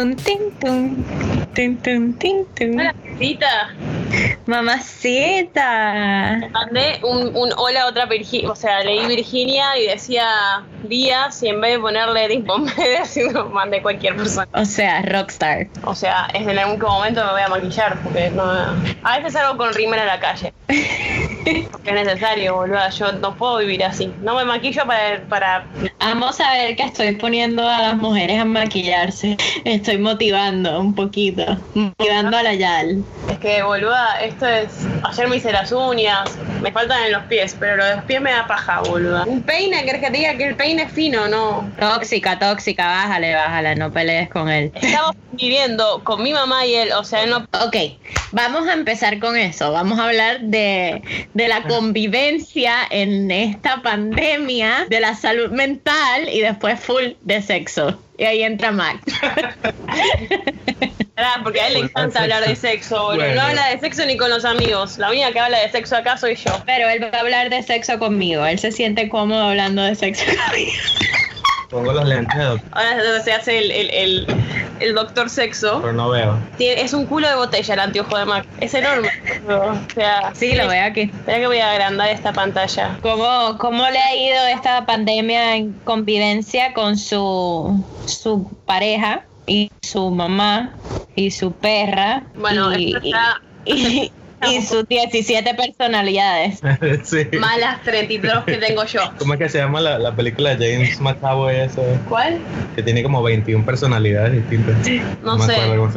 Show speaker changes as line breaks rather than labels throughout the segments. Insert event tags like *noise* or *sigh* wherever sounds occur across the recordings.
tun, tin, tun. Tun, tun, tin, tun.
Hola, Rita.
Mamacita.
Mandé un, un hola a otra Virginia, o sea, leí Virginia y decía Díaz y en vez de ponerle tipo *laughs* Mercedes, mandé cualquier persona.
O sea, rockstar.
O sea, es en algún momento me voy a maquillar porque no. A veces salgo con rímel a la calle. *laughs* *laughs* Porque es necesario, boluda. Yo no puedo vivir así. No me maquillo para. para...
Vamos a ver que estoy poniendo a las mujeres a maquillarse. Estoy motivando un poquito. Motivando a la Yal.
Es que, boluda, esto es. Ayer me hice las uñas. Me faltan en los pies, pero lo de los pies me da paja, boluda. Un peine, ¿querés que te diga que el peine es fino? No.
Tóxica, tóxica, bájale, bájale, no pelees con él.
Estamos viviendo con mi mamá y él, o sea, no.
Ok, vamos a empezar con eso. Vamos a hablar de, de la convivencia en esta pandemia, de la salud mental y después full de sexo. Y ahí entra Max. *laughs*
Ah, Porque a él le encanta hablar de sexo, boludo.
Bueno.
No habla de sexo ni con los amigos. La única que habla de sexo acá soy yo.
Pero él va a hablar de sexo conmigo. Él se siente cómodo hablando de sexo *laughs* conmigo.
Pongo los lentes, de doctor,
Ahora se hace el, el, el, el doctor sexo.
pero no veo.
Tiene- es un culo de botella el anteojo de Mac. Es enorme. O sea,
Sí, lo veo aquí.
Espera que voy a agrandar esta pantalla.
¿Cómo, ¿Cómo le ha ido esta pandemia en convivencia con su, su pareja y su mamá y su perra?
Bueno,
y,
esto está *laughs*
y- y sus 17 personalidades. *laughs*
sí.
más las 32 que tengo yo. *laughs*
¿Cómo es que se llama la, la película de James McAvoy esa?
¿Cuál?
Que tiene como 21 personalidades distintas.
No, sé.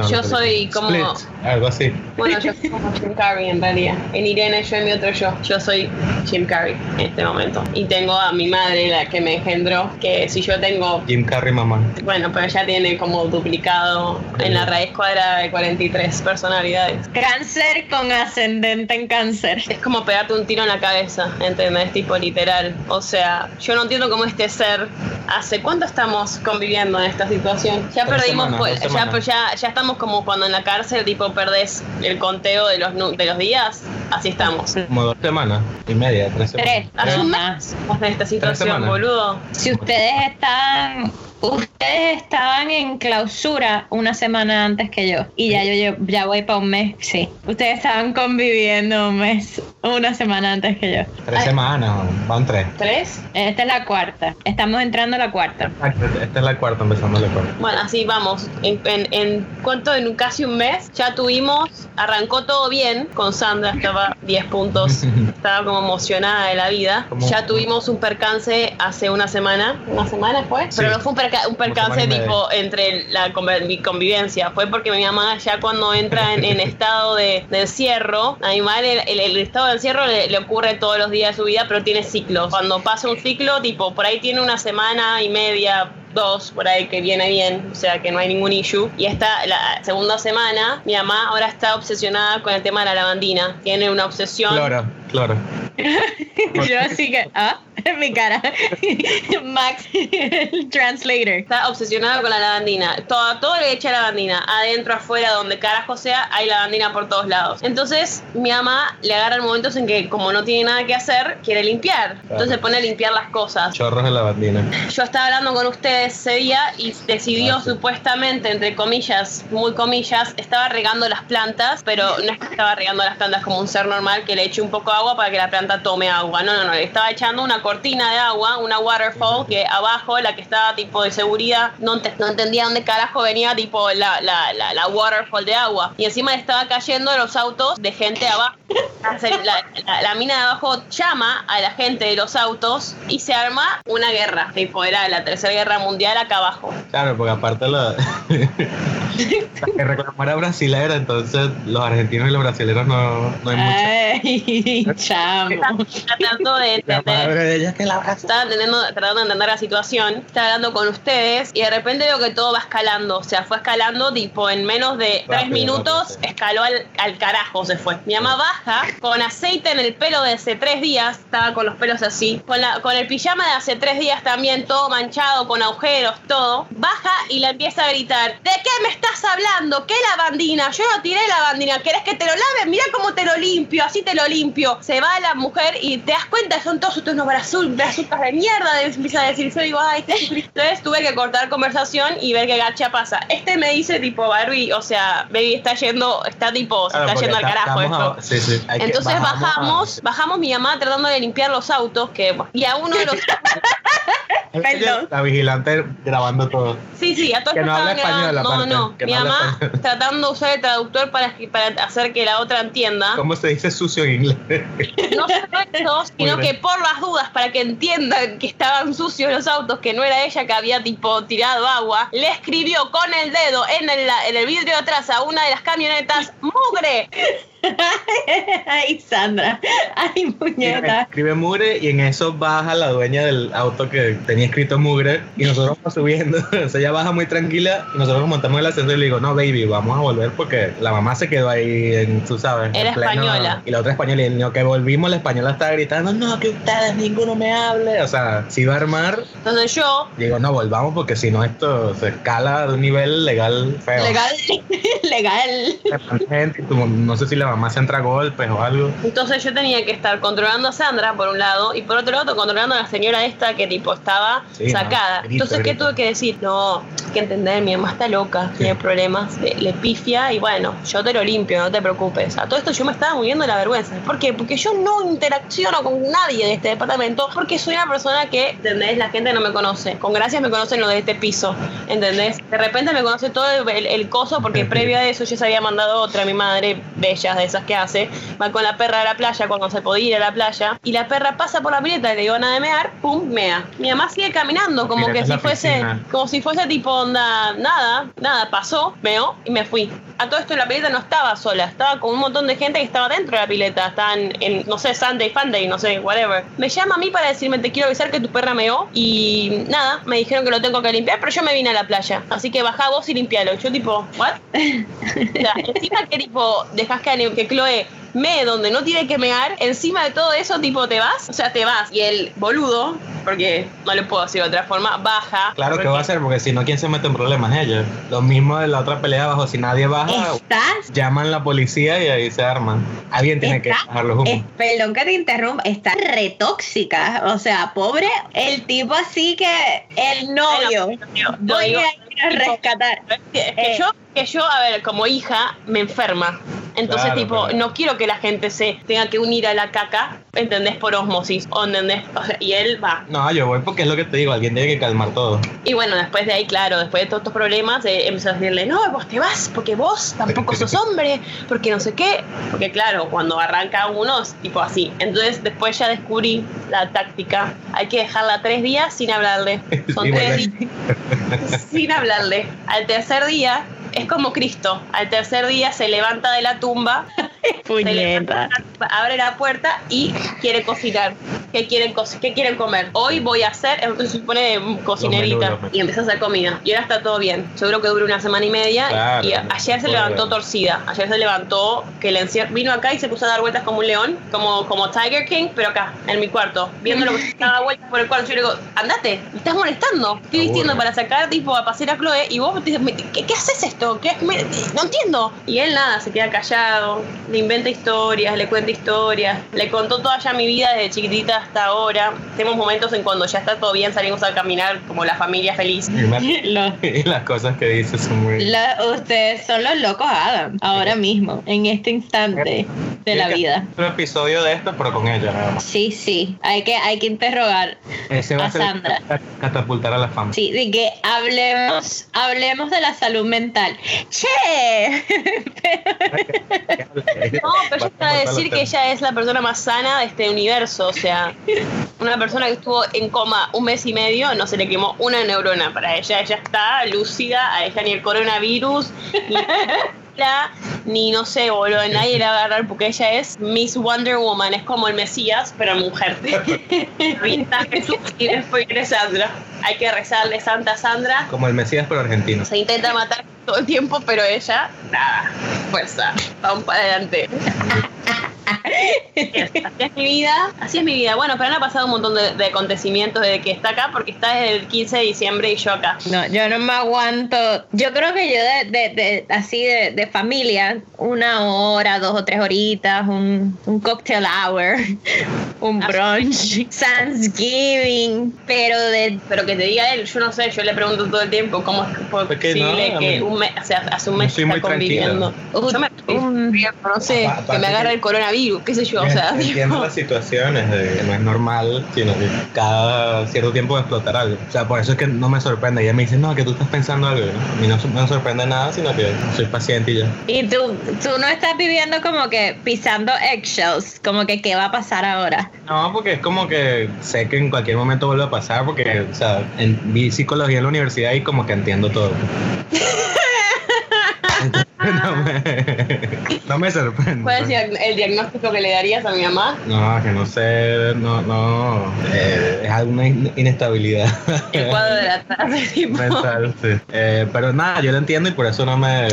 Yo soy como.
Split, algo así.
Bueno, yo soy como Jim Carrey en realidad. En Irene yo y mi otro yo. Yo soy Jim Carrey en este momento. Y tengo a mi madre, la que me engendró, que si yo tengo.
Jim Carrey mamá.
Bueno, pero ya tiene como duplicado en la raíz cuadrada de 43 personalidades.
Cáncer con ascendente en cáncer.
Es como pegarte un tiro en la cabeza, ¿entendés? Tipo literal. O sea, yo no entiendo cómo este ser. ¿Hace cuánto estamos conviviendo en esta situación? Ya
Tres
perdimos,
semanas,
pues, ya,
semanas.
ya, ya estamos como cuando en la cárcel, tipo, perdés el conteo de los, nu- de los días. Así estamos.
Como dos semanas y media, tres semanas.
Tres.
Hace un mes esta situación, boludo.
Si ustedes están, ustedes estaban en clausura una semana antes que yo y ya yo, yo- ya voy para un mes, sí. Ustedes estaban conviviendo un mes, una semana antes que yo.
Tres
Ay.
semanas, van tres.
¿Tres?
Esta es la cuarta. Estamos entrando a la cuarta.
Exacto, Esta es la cuarta, empezando la cuarta.
Bueno, así vamos. En, en, en cuánto, en casi un mes, ya tuvimos, arrancó todo bien con Sandra, estaba *laughs* 10 puntos, estaba como emocionada de la vida. Ya tuvimos un percance hace una semana, ¿una semana fue?
Sí.
Pero no fue un, perca- un percance tipo entre la mi convivencia, fue porque mi mamá ya cuando entra en, en *laughs* estado de, de encierro, a mi madre el, el- el estado de encierro le, le ocurre todos los días de su vida, pero tiene ciclos. Cuando pasa un ciclo, tipo, por ahí tiene una semana y media, dos por ahí que viene bien, o sea que no hay ningún issue. Y esta, la segunda semana, mi mamá ahora está obsesionada con el tema de la lavandina. Tiene una obsesión.
Cloro, cloro. *laughs*
Yo así que, ah, en *laughs* mi cara. *laughs* Max, el translator.
Está obsesionada con la lavandina. Todo, todo le echa lavandina. Adentro, afuera, donde carajo sea, hay lavandina por todos lados. Entonces, mi mamá le agarra momentos en que, como no tiene nada que hacer, quiere limpiar. Entonces se pone a limpiar las cosas.
Chorros de lavandina.
Yo estaba hablando con ustedes ese día y decidió
Ah,
supuestamente, entre comillas, muy comillas, estaba regando las plantas, pero no es que estaba regando las plantas como un ser normal que le eche un poco de agua para que la planta tome agua. No, no, no, le estaba echando una cortina de agua, una waterfall, que abajo, la que estaba tipo de seguridad, no, ente- no entendía dónde carajo venía tipo la, la, la, la waterfall de agua. Y encima le estaba cayendo a los autos de gente abajo. *laughs* La, la- la mina de abajo llama a la gente de los autos y se arma una guerra. Tipo, era la tercera guerra mundial acá abajo.
Claro, porque aparte la, la *laughs* que reclamó era brasilera, entonces los argentinos y los brasileños no, no hay mucho.
Ay, *laughs* chamo.
Tratando de
La
entender.
madre de ella que la.
Estaba entendiendo, tratando de entender la situación, estaba hablando con ustedes y de repente veo que todo va escalando. O sea, fue escalando tipo en menos de tres
Rápido,
minutos,
rápido, sí.
escaló al, al carajo, se fue. Mi mamá baja con aceite en el pelo de hace tres días, estaba con los pelos así, con, la, con el pijama de hace tres días también, todo manchado, con agujeros, todo. Baja y la empieza a gritar, ¿de qué me estás hablando? ¿Qué lavandina? Yo no tiré lavandina, ¿querés que te lo lave? Mira cómo te lo limpio, así te lo limpio. Se va la mujer y te das cuenta son todos unos brazos de mierda, empieza a decir, yo digo, ay, Entonces tuve que cortar conversación y ver qué gacha pasa. Este me dice tipo, Barbie, o sea, baby está yendo, está tipo, se está yendo al carajo esto.
sí, sí,
Entonces bajamos, bajamos, mi mamá tratando de limpiar los autos, que y a uno de los *laughs*
La vigilante grabando todo.
Sí, sí, a todos que no habla español, No, no, mi mamá *laughs* tratando de usar el traductor para, para hacer que la otra entienda.
¿Cómo se dice sucio en inglés? *laughs*
No solo eso, sino que por las dudas, para que entiendan que estaban sucios los autos, que no era ella que había tipo tirado agua, le escribió con el dedo en el, en el vidrio de atrás a una de las camionetas, ¡mugre! *laughs*
Ay, Sandra. Ay, puñeta.
Escribe mugre y en eso baja la dueña del auto que tenía escrito mugre y nosotros vamos subiendo. *laughs* o sea, ella baja muy tranquila y nosotros montamos el ascensor y le digo, no, baby, vamos a volver porque la mamá se quedó ahí en, tú sabes.
Era española.
Y la otra española. Y el que volvimos, la española estaba gritando, no, que ustedes ninguno me hable. O sea, si iba a armar.
Entonces yo.
Digo, no, volvamos porque si no, esto se escala de un nivel legal feo.
Legal. *laughs* legal.
no sé si la más entra golpes o algo.
Entonces yo tenía que estar controlando a Sandra por un lado y por otro lado controlando a la señora esta que tipo estaba sacada. Entonces, ¿qué tuve que decir? No, hay que entender, mi mamá está loca, tiene problemas, le, pifia y bueno, yo te lo limpio, no te preocupes. A todo esto yo me estaba muriendo de la vergüenza. ¿Por qué? Porque yo no interacciono con nadie de este departamento porque soy una persona que, ¿entendés? La gente no me conoce. Con gracias me conocen lo de este piso, ¿entendés? De repente me conoce todo el, el coso porque previo a eso yo se había mandado otra, mi madre, bellas de esas que hace, va con la perra a la playa cuando se podía ir a la playa, y la perra pasa por la pileta y le iban a mear, pum, mea. Mi mamá sigue caminando como que si fuese, como si fuese tipo onda, nada, nada, pasó, meó y me fui. A todo esto la pileta no estaba sola, estaba con un montón de gente que estaba dentro de la pileta, estaban en, no sé, Sunday, Funday, no sé, whatever. Me llama a mí para decirme, te quiero avisar que tu perra meó, y nada, me dijeron que lo tengo que limpiar, pero yo me vine a la playa, así que bajá vos y limpialo. Yo tipo, ¿what? *laughs* o sea, encima que tipo, dejas que, que Chloe me donde no tiene que mear, encima de todo eso, tipo, te vas, o sea, te vas. Y el boludo, porque no le puedo decir de otra forma, baja.
Claro que va a hacer, porque si no, ¿quién se mete en problemas? Ella. Lo mismo de la otra pelea abajo, si nadie baja, llaman la policía y ahí se arman. Alguien tiene que bajarlo juntos.
perdón que te interrumpa, está retóxica. O sea, pobre, el tipo así que el novio. voy a ir rescatar.
que eh. yo, que yo, a ver, como hija, me enferma. Entonces, tipo, no quiero que la gente se tenga que unir a la caca, ¿entendés? Por osmosis, ¿o entendés? y él va.
No, yo voy porque es lo que te digo, alguien tiene que calmar todo.
Y bueno, después de ahí, claro, después de todos estos problemas, eh, empezó a decirle, no, vos te vas, porque vos tampoco sos hombre, porque no sé qué. Porque claro, cuando arranca uno es tipo así. Entonces, después ya descubrí la táctica. Hay que dejarla tres días sin hablarle. Son *laughs* tres días *laughs* sin hablarle. Al tercer día es como Cristo. Al tercer día se levanta de la tumba, *laughs* abre la puerta y quiere cocinar. ¿Qué quieren, ¿Qué quieren comer? Hoy voy a hacer, entonces se pone cocinerita y empieza a hacer comida. Y ahora está todo bien. Seguro que dura una semana y media. y ayer se levantó torcida. Ayer se levantó que le vino acá y se puso a dar vueltas como un león, como, como Tiger King, pero acá, en mi cuarto, viendo lo que se daba vueltas por el cuarto. Yo le digo, andate, me estás molestando. Estoy vistiendo para sacar tipo a pasear a Chloe y vos ¿qué, qué haces esto? ¿Qué, no entiendo. Y él nada, se queda callado, le inventa historias, le cuenta historias, le contó toda ya mi vida desde chiquitita hasta ahora. Tenemos momentos en cuando ya está todo bien, salimos a caminar como la familia feliz. *laughs* *laughs*
Y, las cosas que dice son muy...
ustedes son los locos Adam, ahora mismo, en este instante de la vida.
Un episodio de esto, pero con ella nada más.
Sí, sí, hay que, hay que interrogar a, Sandra.
Catapultar a la fama.
Sí, de que hablemos, hablemos de la salud mental. ¡Che! *laughs*
no, pero yo quiero decir que ella es la persona más sana de este universo, o sea, una persona que estuvo en coma un mes y medio, no se le quemó una neurona para ella, ella está lúcida, a ella ni el coronavirus, ni *laughs* ni no sé, boludo, nadie la va a agarrar porque ella es Miss Wonder Woman, es como el Mesías, pero mujer. *laughs* Jesús y después Sandra. Hay que rezarle Santa Sandra.
Como el Mesías, pero argentino.
Se intenta matar todo el tiempo, pero ella, nada, fuerza, vamos para adelante. Así es mi vida, así es mi vida. Bueno, pero han pasado un montón de, de acontecimientos desde que está acá, porque está desde el 15 de diciembre y yo acá.
No, yo no me aguanto. Yo creo que yo de, de, de- así de, de familia, una hora, dos o tres horitas, un, un cocktail hour, *laughs* un
Ah.
brunch, *laughs* Thanksgiving, pero de
Pero que te diga él, yo no sé, yo le pregunto todo el tiempo cómo es posible
no, a
que un mes, o sea, hace un mes que está conviviendo.
tranquilo.
Yo me
Un-
no sé, que me agarra
que-
el coronavirus, qué sé yo, o sea,
entiendo
digo,
las situaciones de que no es normal, sino que cada cierto tiempo explotar algo. O sea, por eso es que no me sorprende. Ella me dice, no, que tú estás pensando algo. ¿no? A mí no, no me sorprende nada, sino que soy paciente y ya.
Y tú, tú no estás viviendo como que pisando eggshells, como que qué va a pasar ahora.
No, porque es como que sé que en cualquier momento vuelve a pasar, porque, o sea, en, vi psicología en la universidad y como que entiendo todo. *laughs* *laughs* no, me, *laughs* *laughs* no me sorprende.
¿cuál es el diagnóstico que le darías a mi mamá?
No, que no sé, no, no, eh, es alguna in- inestabilidad *laughs*
El cuadro de la tarde, *laughs* tipo.
mental, sí. Eh, pero nada, yo lo entiendo y por eso no me...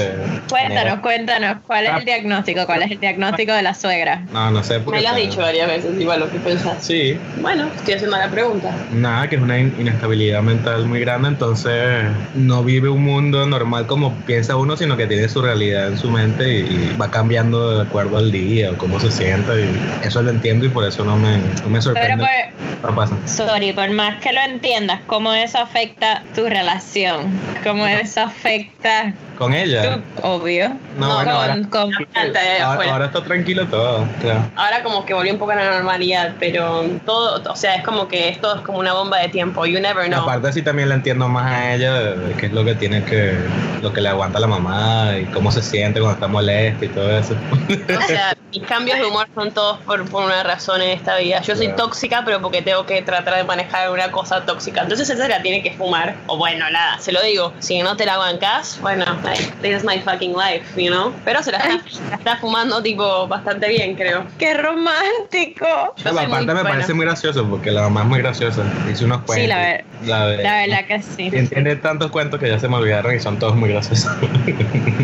Cuéntanos, cuéntanos, ¿cuál es el diagnóstico? ¿Cuál es el diagnóstico de la suegra?
No, no sé. porque,
Me lo has dicho varias veces, igual lo que pensás.
Sí,
Bueno, estoy haciendo la pregunta.
nada, que es una in- inestabilidad mental muy grande, entonces no vive un mundo normal como piensa uno, sino que tiene su realidad en su mente y, y va cambiando de acuerdo al día o cómo se siente. Y eso lo entiendo y por eso no me, no me
Pero
sorprende.
por,
No pasa.
sorry, por más que lo entiendas, ¿cómo eso afecta tu relación? ¿Cómo eso afecta
Con ella.
tu, obvio?
No, bueno, ahora-
con, con-
planta de
ahora, ahora está tranquilo todo. claro.
Ahora como que volvió un poco a la normalidad, pero todo, o sea, es como que esto es como una bomba de tiempo. You never know.
Aparte sí también la entiendo más a ella, qué es lo que tiene que, lo que le aguanta la mamá y cómo se siente cuando está molesta y todo eso.
Mis cambios de humor son todos por, por una razón en esta vida. Yo soy
Claro.
tóxica, pero porque tengo que tratar de manejar una cosa tóxica. Entonces esa se la tiene que fumar. O bueno, nada, se lo digo. Si no te la bancas, bueno, like, this is my fucking life, you know. Pero se la está, *laughs* la está fumando tipo bastante bien, creo.
¡Qué romántico!
Yo
aparte
muy
me
buena.
parece muy gracioso porque la mamá es muy graciosa. Dice unos cuentos.
Sí, la ver-
la
La verdad que sí.
Tiene- Tiene tantos cuentos que ya se me olvidaron y son todos muy graciosos.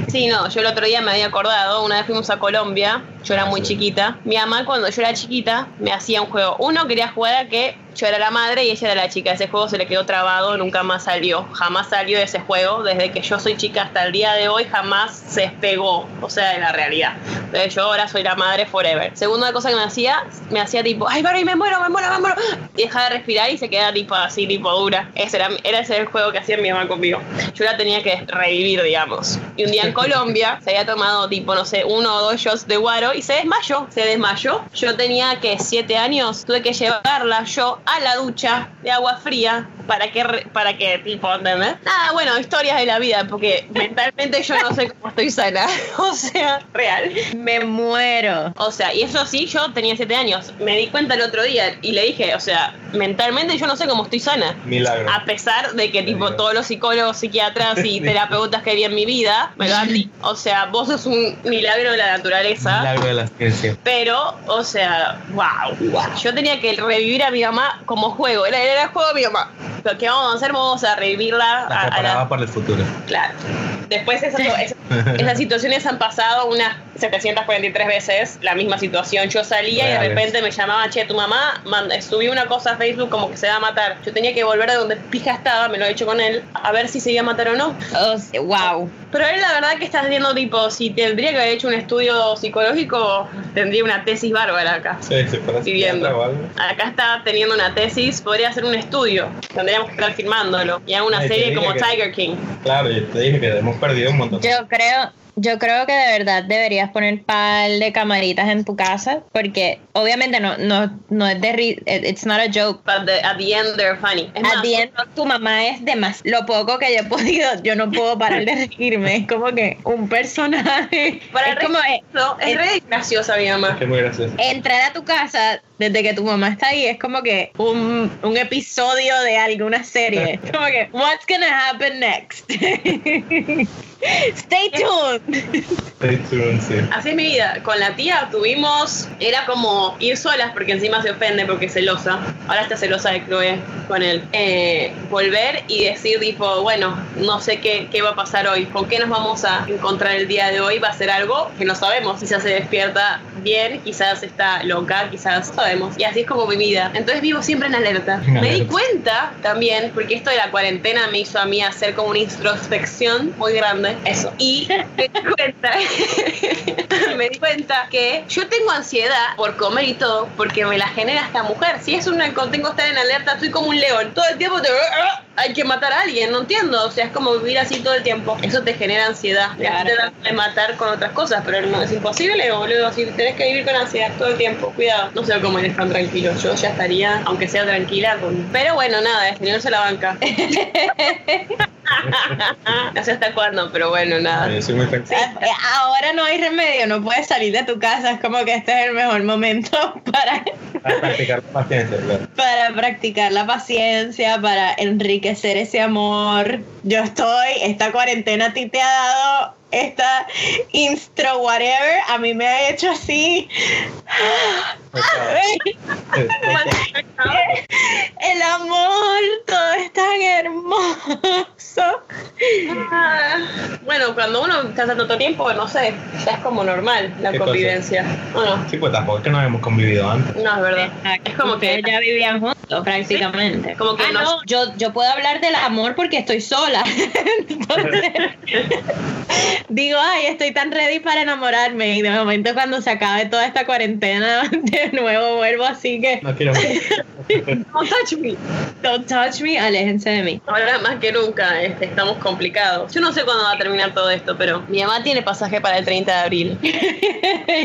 Sí, no, yo el otro día me había acordado, una vez fuimos a Colombia, yo era muy chiquita. Mi mamá cuando yo era chiquita me hacía un juego. Uno quería jugar a que yo era la madre y ella era la chica. Ese juego se le quedó trabado, nunca más salió. Jamás salió ese juego. Desde que yo soy chica hasta el día de hoy jamás se despegó, o sea, de la realidad. Entonces yo ahora soy la madre forever. Segunda cosa que me hacía, me hacía tipo, ay, Barbie, me muero, me muero, me muero. Y dejaba de respirar y se queda tipo así, tipo dura. Ese era, era ese el juego que hacía mi mamá conmigo. Yo la tenía que revivir, digamos. Y un día en *laughs* Colombia se había tomado tipo, no sé, uno o dos shots de guaro y se desmayó. Se desmayó. Yo tenía que siete años, tuve que llevarla yo a la ducha de agua fría para que, para que tipo, ¿entendés? Nada, bueno, historias de la vida, porque *laughs* mentalmente yo no sé cómo estoy sana. *laughs* o sea, real.
Me muero.
O sea, y eso sí, yo tenía siete años. Me di cuenta el otro día y le dije, o sea, mentalmente yo no sé cómo estoy sana.
Milagro.
A pesar de que tipo todos los psicólogos, psiquiatras y *laughs* terapeutas que vi en mi vida me lo han dicho. O sea, vos sos un milagro de la naturaleza.
Milagro de la ciencia.
Pero, o sea, wow, Yo tenía que revivir a mi mamá como juego. Era, era el juego de mi mamá. Lo que vamos a hacer, vamos a revivirla
La
a, a la.
para el futuro.
Claro. Después esas, esas, esas situaciones han pasado unas 743 veces, la misma situación. Yo salía y de
Reales.
repente me llamaba, che, tu mamá manda- subió una cosa a Facebook como que se va a matar. Yo tenía que volver de donde pija estaba, me lo he hecho con él, a ver si se iba a matar o no.
O sea, wow.
Pero él la verdad que está haciendo tipo, si tendría que haber hecho un estudio psicológico, tendría una tesis bárbara acá.
Sí, fuera
Viviendo. Acá está teniendo una tesis, podría hacer un estudio. Tendríamos que estar filmándolo. Y hago una
Ay,
serie como
que-
Tiger King.
Claro, yo te dije que hemos perdido un montón.
Yo creo, yo creo que de verdad deberías poner par de camaritas en tu casa, porque obviamente no, no, no es de ri- it's not a joke.
But the- at the end they're funny. Es
At
más,
the end, tu mamá es de más. Lo poco que yo he *laughs* podido, yo no puedo parar de reírme. Es como que un personaje.
para
es como eh,
no, es re graciosa mi mamá.
Que muy gracioso.
entrar a tu casa desde que tu mamá está ahí es como que un, un episodio de alguna serie. *laughs* Como que, what's gonna happen next? *laughs* Stay tuned.
Stay tuned, sí.
Así es mi vida. Con la tía tuvimos, era como ir solas porque encima se ofende porque es celosa. Ahora está celosa de Chloe con él. Eh, volver y decir tipo, bueno, no sé qué, qué va a pasar hoy. ¿Con qué nos vamos a encontrar el día de hoy? Va a ser algo que no sabemos. Quizás se despierta bien, quizás está loca, quizás sabemos. Y así es como mi vida. Entonces vivo siempre en alerta.
En
Me di cuenta también, porque esto de la cuarentena me hizo a mí hacer como una introspección muy grande. Eso. Y me di cuenta, *laughs* me di cuenta que yo tengo ansiedad por comer y todo, porque me la genera esta mujer. Si es una, tengo que estar en alerta, estoy como un león. Todo el tiempo te hay que matar a alguien, no entiendo. O sea, es como vivir así todo el tiempo. Eso te genera ansiedad.
Claro.
te da de matar con otras cosas, pero no es imposible, boludo. Si tenés que vivir con ansiedad todo el tiempo, cuidado. No sé cómo eres tan tranquilo. Yo ya estaría, aunque sea tranquila, con. Pero bueno, nada, el señor se la banca. *laughs* no sé hasta cuándo, pero bueno, nada.
Eh, Ahora no hay remedio, no puedes salir de tu casa, es como que este es el mejor momento *laughs* para,
Para practicar la paciencia, claro.
para practicar la paciencia, para enriquecer ese amor. Yo estoy, esta cuarentena a ti te ha dado esta instro whatever, a mí me ha hecho así. El amor, todo es tan hermoso.
Ah, Bueno, cuando uno está tanto tiempo, no sé, ya es como normal la convivencia. ¿O no?
Sí, pues tampoco es que no habíamos convivido antes.
No, es verdad. Es como que-
ya vivían juntos prácticamente.
Como que
Ah, no, yo, yo puedo hablar del amor porque estoy sola. *laughs* Entonces, digo, ay, estoy tan ready para enamorarme. Y de momento cuando se acabe toda esta cuarentena, *laughs* de nuevo vuelvo así que
No quiero *laughs*
Don't touch me.
don't touch me, aléjense de mí.
Ahora más que nunca este, estamos complicados. Yo no sé cuándo va a terminar todo esto, pero mi mamá tiene pasaje para el 30 de abril.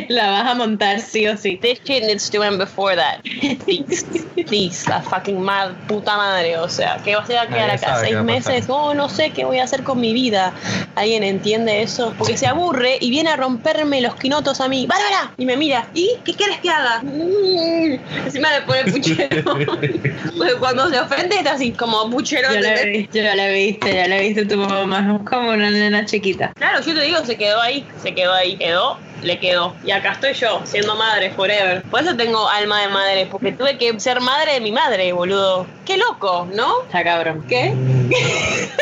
La vas a montar sí o sí.
This shit needs to end before that. Please. Please. La fucking mad puta madre. O sea, ¿qué va a a quedar
Nadie
acá? ¿Seis meses? Oh, no sé qué voy a hacer con mi vida. ¿Alguien entiende eso? Porque se aburre y viene a romperme los quinotos a mí. ¡Bárbara! Y me mira. ¿Y qué quieres que haga? Mm. Encima le pone puchero. *laughs* Porque cuando se ofende está así, como puchero.
Yo la vi, yo la he visto, ya la he visto tu mamá, es como una nena chiquita.
Claro, yo te digo, se quedó ahí, se quedó ahí, quedó, le quedó. Y acá estoy yo, siendo madre forever. Por eso tengo alma de madre, porque tuve que ser madre de mi madre, boludo. Qué loco, ¿no?
Está cabrón.
¿Qué? *laughs*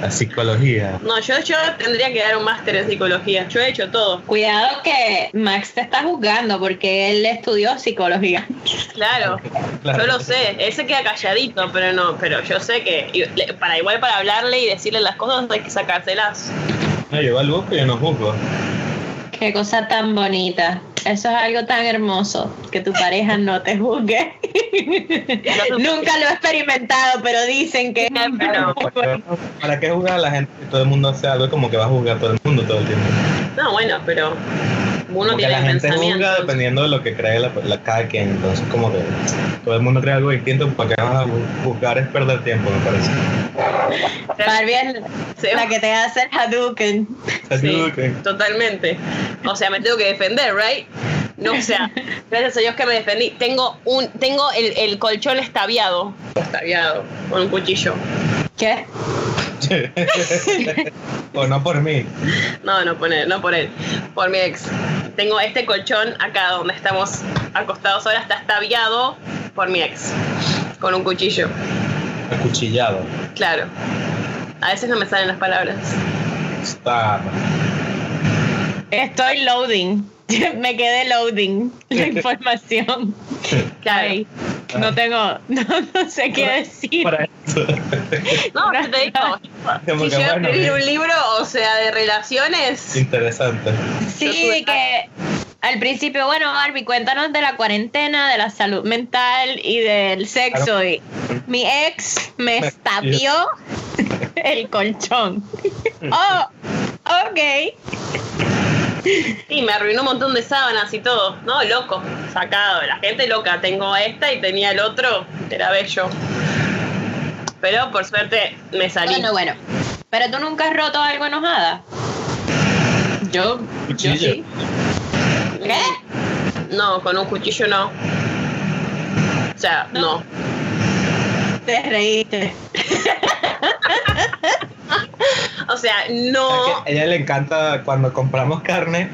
La psicología.
No, yo, yo tendría que dar un máster en psicología. Yo he hecho todo.
Cuidado que Max te está juzgando porque él estudió psicología.
Claro,
Claro.
yo lo sé. Él se queda calladito, pero no, pero yo sé que para igual para hablarle y decirle las cosas hay que sacárselas.
No, yo yo no juzgo.
Qué cosa tan bonita. Eso es algo tan hermoso, que tu pareja no te juzgue. *laughs* Nunca lo he experimentado, pero dicen que...
Pero-
¿Para qué juzgar a la gente si todo el mundo hace algo como que va a juzgar a todo el mundo todo el tiempo?
No, bueno, pero uno
Porque
tiene
la gente juzga dependiendo de lo que cree la, la- cada quien. Entonces, como que todo el mundo cree algo distinto. ¿Para qué vas a ju- juzgar? Es perder tiempo, me parece.
Barbie es
Sí.
la que te hace el Hadouken.
Sí,
Ok.
totalmente. O sea, me tengo que defender, ¿right? No, o sea, *laughs* gracias a Dios que me defendí. Tengo un, tengo el, el colchón estaviado. Estaviado, con un cuchillo.
¿Qué? *laughs*
o no por mí.
No, no por él, no por él, por mi ex. Tengo este colchón acá donde estamos acostados ahora, está estaviado por mi ex. Con un cuchillo,
Acuchillado.
claro. A veces no me salen las palabras.
Está.
Estoy loading. *laughs* Me quedé loading la *laughs* información.
Claro.
No tengo, *laughs* no, no sé qué decir. *laughs*
No, yo te digo,
Como
si yo
bueno,
escribí un libro, o sea, de relaciones,
Interesante.
Sí, que al principio, bueno, Barbie, cuéntanos de la cuarentena, de la salud mental y del sexo. Y mi ex me *laughs* estapió el colchón. Oh, ok. *laughs*
Sí, me arruinó un montón de sábanas y todo. No, loco, sacado. La gente loca. Tengo esta y tenía el otro. Era bello. Pero por suerte me salí.
Bueno, bueno. Pero tú nunca has roto algo enojada. Yo, yo
Cuchillo.
sí. ¿Qué?
No, con un cuchillo no. O sea, no.
Te reíste. *laughs* *laughs*
O sea, no.
que a ella le encanta cuando compramos carne,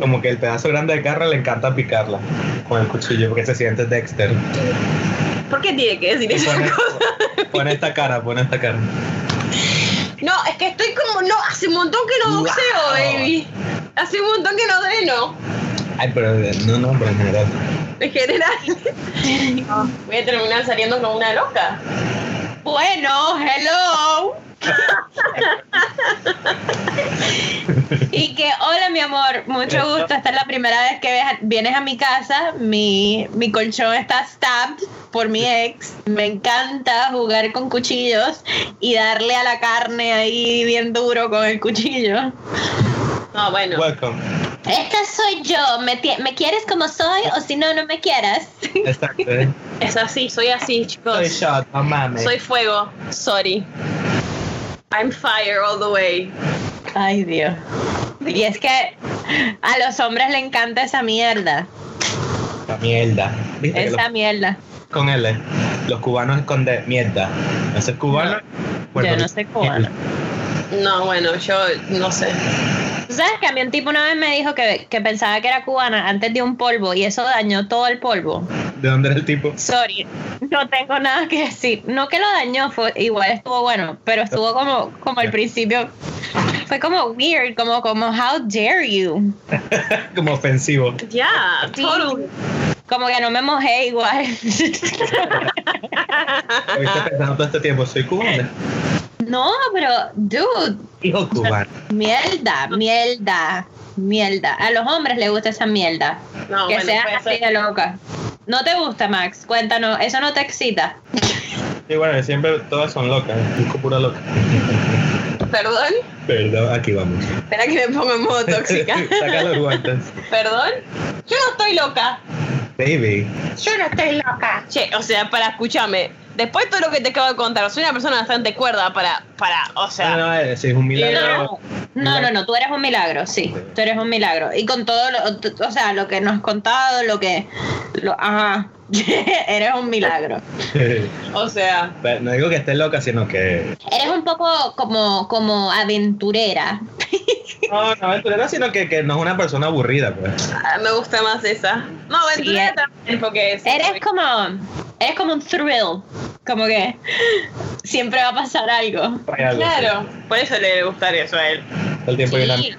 como que el pedazo grande de carne le encanta picarla con el cuchillo porque se siente Dexter.
¿Por qué tiene que decir
Y
eso?
pone, *laughs* pone esta cara, pone esta cara.
No, es que estoy como. No, hace un montón que no boxeo,
Wow.
baby. Hace un montón que no dreno.
Ay, pero no, no, pero en general.
En general. *laughs* No, voy a terminar saliendo como una loca.
Bueno, hello. Y que, hola mi amor, mucho gusto. Esta es la primera vez que vienes a mi casa. Mi, mi colchón está stabbed por mi ex. Me encanta jugar con cuchillos y darle a la carne ahí bien duro con el cuchillo.
No, bueno.
Welcome.
Esta soy yo. ¿Me, me quieres como soy o si no, no me quieras?
Exacto. ¿eh? *laughs*
Es así, soy así,
Soy
chicos.
shot, no mames.
Soy fuego. Sorry. I'm fire all the way.
Ay, Dios. Y es que a los hombres le encanta esa mierda.
La mierda. ¿Viste que
Esa
los-
mierda.
con L? Los cubanos esconden mierda. ¿Ese es cubano?
Yo no sé cubano.
No, bueno, yo no sé.
¿Tú ¿Sabes que a mí un tipo una vez me dijo que, que pensaba que era cubana antes de un polvo y eso dañó todo el polvo?
¿De dónde era el tipo?
Sorry, no tengo nada que decir. No que lo dañó, fue igual estuvo bueno, pero estuvo como, como al principio. Fue como weird, como, como, how dare you? *laughs*
Como ofensivo.
Ya,
Sí.
totally.
Como que no me mojé igual. *laughs*
Estuviste pensando todo este tiempo, soy cubano.
No, pero, dude,
Hijo cubano.
mierda, mierda, mierda. A los hombres les gusta esa mierda.
No,
que
bueno,
sean
puede
así
ser.
de loca. ¿No te gusta, Max? Cuéntanos, ¿eso no te excita?
Y bueno, siempre todas son locas. Busco pura loca.
¿Perdón?
Perdón, aquí vamos.
Espera que me ponga en modo tóxica. *laughs*
Saca los guantes.
¿Perdón? Yo no estoy loca.
Baby.
Yo no estoy loca.
Che, o sea, para escucharme. Después de todo lo que te acabo de contar, soy una persona bastante cuerda para, para, o sea,
No, no, es, es un milagro.
No, no, no, tú eres un milagro, sí, tú eres un milagro. Y con todo, lo, o sea, lo que nos has contado, lo que, lo, ajá, *laughs* eres un milagro. *laughs*
o sea,
Pero no digo que esté loca, sino que.
Eres un poco como, como aventurera. *laughs*
No, no aventurera, sino que, que no es una persona aburrida, pues.
ah, me gusta más esa. No, aventurera
Sí, eh.
también, porque es.
Eres como, eres como un thrill, como que siempre va a pasar algo.
Claro, por eso le debe gustar eso a él.
el tiempo.
Sí.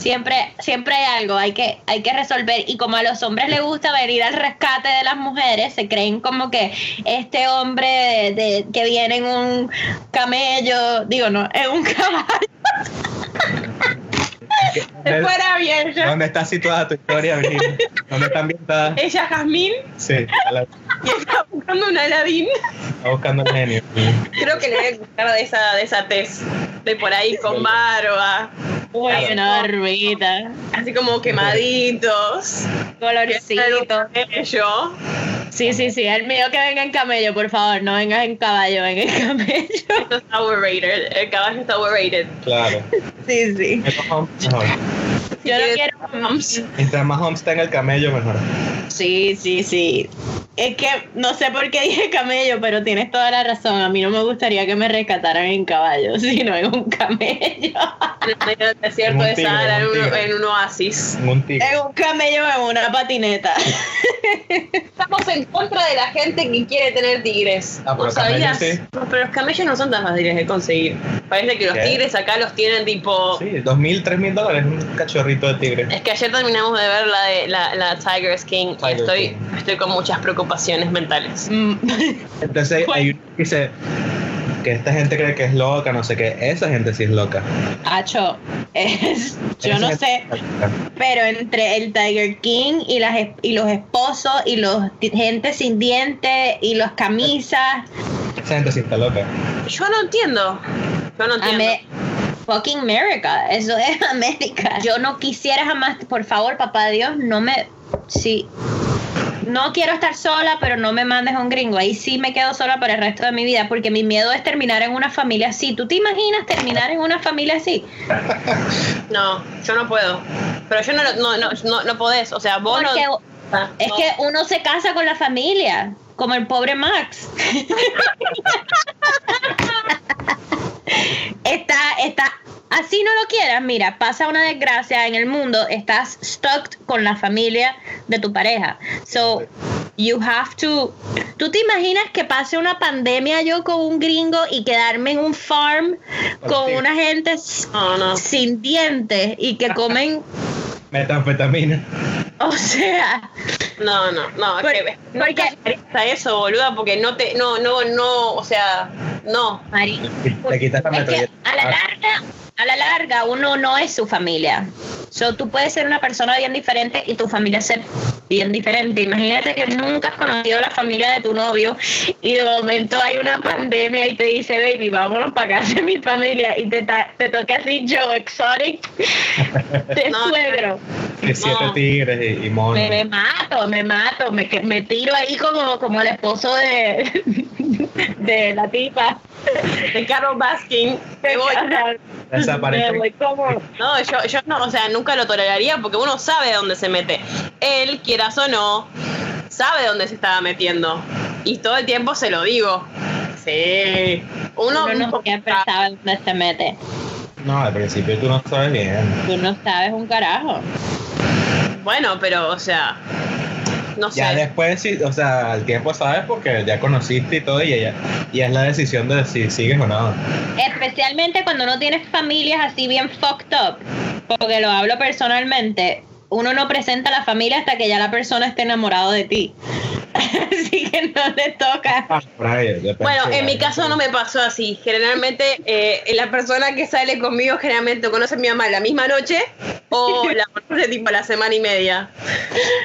Siempre, siempre hay algo, hay que, hay que resolver. Y como a los hombres les gusta venir al rescate de las mujeres, se creen como que este hombre que viene en un camello, digo no, en un caballo. *laughs*
Que-
Se fuera bien ya.
¿Dónde está situada tu historia, Virginia? ¿Dónde está ambientada?
Ella, Jazmín,
Sí, a la-
y está buscando un Aladín.
está buscando el genio.
Creo que le debe gustar de esa, de esa tez. De por ahí con barba.
Uy, una barbita,
Así como quemaditos.
colorcito.
Yo.
Sí, sí, sí, el mío que venga en camello, por favor, no vengas en caballo, venga en camello.
Esto está overrated. El caballo está overrated.
Claro.
Sí, sí.
Mejor.
Yo no quiero...
quieres-
Mientras más Holmes está en el camello, mejor.
Sí, sí, sí. Es que no sé por qué dije camello, pero tienes toda la razón. A mí no me gustaría que me rescataran en caballo, *laughs* sino en un camello.
En el medio del desierto
En un
de Sahara,
en
en
un
en un oasis.
En un tigre.
En un camello en una patineta. *laughs*
Estamos en contra de la gente que quiere tener tigres.
Ah, pero
¿No sabías?
camellos sí.
Pero los camellos no son tan fáciles de conseguir. Parece que los
¿Qué?
tigres acá los tienen tipo.
Sí, dos mil, tres mil dólares, un cachorrito de tigre.
Es que ayer terminamos de ver la de la, la Tiger King y
Tiger
estoy,
King.
estoy con muchas preocupaciones mentales.
Mm. *laughs*
Entonces hay uno que dice que esta gente cree que es loca, no sé qué. Esa gente sí es loca.
Acho, es, yo
Esa
no sé, pero entre el Tiger King y, las, y los esposos y los gente sin dientes y las camisas,
Esa gente sí está loca.
Yo no entiendo. Yo no entiendo.
Fucking America, eso es *laughs* América. Yo no quisiera jamás, por favor, papá Dios, no me, sí, no quiero estar sola, pero no me mandes a un gringo. Ahí sí me quedo sola para el resto de mi vida, porque mi miedo es terminar en una familia así. ¿Tú te imaginas terminar en una familia así? *laughs*
No, yo no puedo. Pero yo no, no, no, no, no podés. O sea, vos
Porque
no. Ah,
es
no.
que uno se casa con la familia, como el pobre Max. *laughs* *laughs* está, está, así no lo quieras, mira, pasa una desgracia en el mundo, estás stuck con la familia de tu pareja. So, you have to. ¿Tú te imaginas que pase una pandemia yo con un gringo y quedarme en un farm con
Sí.
una gente
no.
sin dientes y que comen, *laughs*
Metanfetamina.
o sea,
No, no, no,
Por-
que no
porque-
eso, boluda, porque no te, no, no, no, o sea, no.
Mari,
Te quitas la metralleta.
a la larga, a la larga uno no es su familia. So, tú puedes ser una persona bien diferente y tu familia ser bien diferente. Imagínate que nunca has conocido la familia de tu novio y de momento hay una pandemia y te dice, baby, vámonos para casa de mi familia y te, te toca así Joe Exotic *laughs* de
No,
suegro.
Que siete
No.
tigres y, y monos.
Me, me mato, me mato, me, me tiro ahí como, como el esposo de, *laughs* de la tipa.
De Carol Baskin, me voy.
Desaparece.
Me voy como...
No, yo, yo no, o sea, nunca lo toleraría porque uno sabe dónde se mete. Él, quieras o no, sabe dónde se estaba metiendo. Y todo el tiempo se lo digo. Sí. Uno,
Uno no siempre sabe dónde se mete.
No, al principio tú no sabes bien.
Tú no sabes un carajo.
Bueno, pero, o sea, no sé.
Ya después, sí, o sea, al tiempo sabes porque ya conociste y todo, y ella, y es la decisión de si sigues o no.
Especialmente cuando no tienes familias así bien fucked up. Porque lo hablo personalmente. Uno no presenta a la familia hasta que ya la persona esté enamorado de ti. *laughs* Así que no le toca.
Ah.
Bueno, en mi caso no me pasó así. Generalmente, eh, la persona que sale conmigo generalmente conoce a mi mamá la misma noche o *laughs* la conoce tipo la semana y media.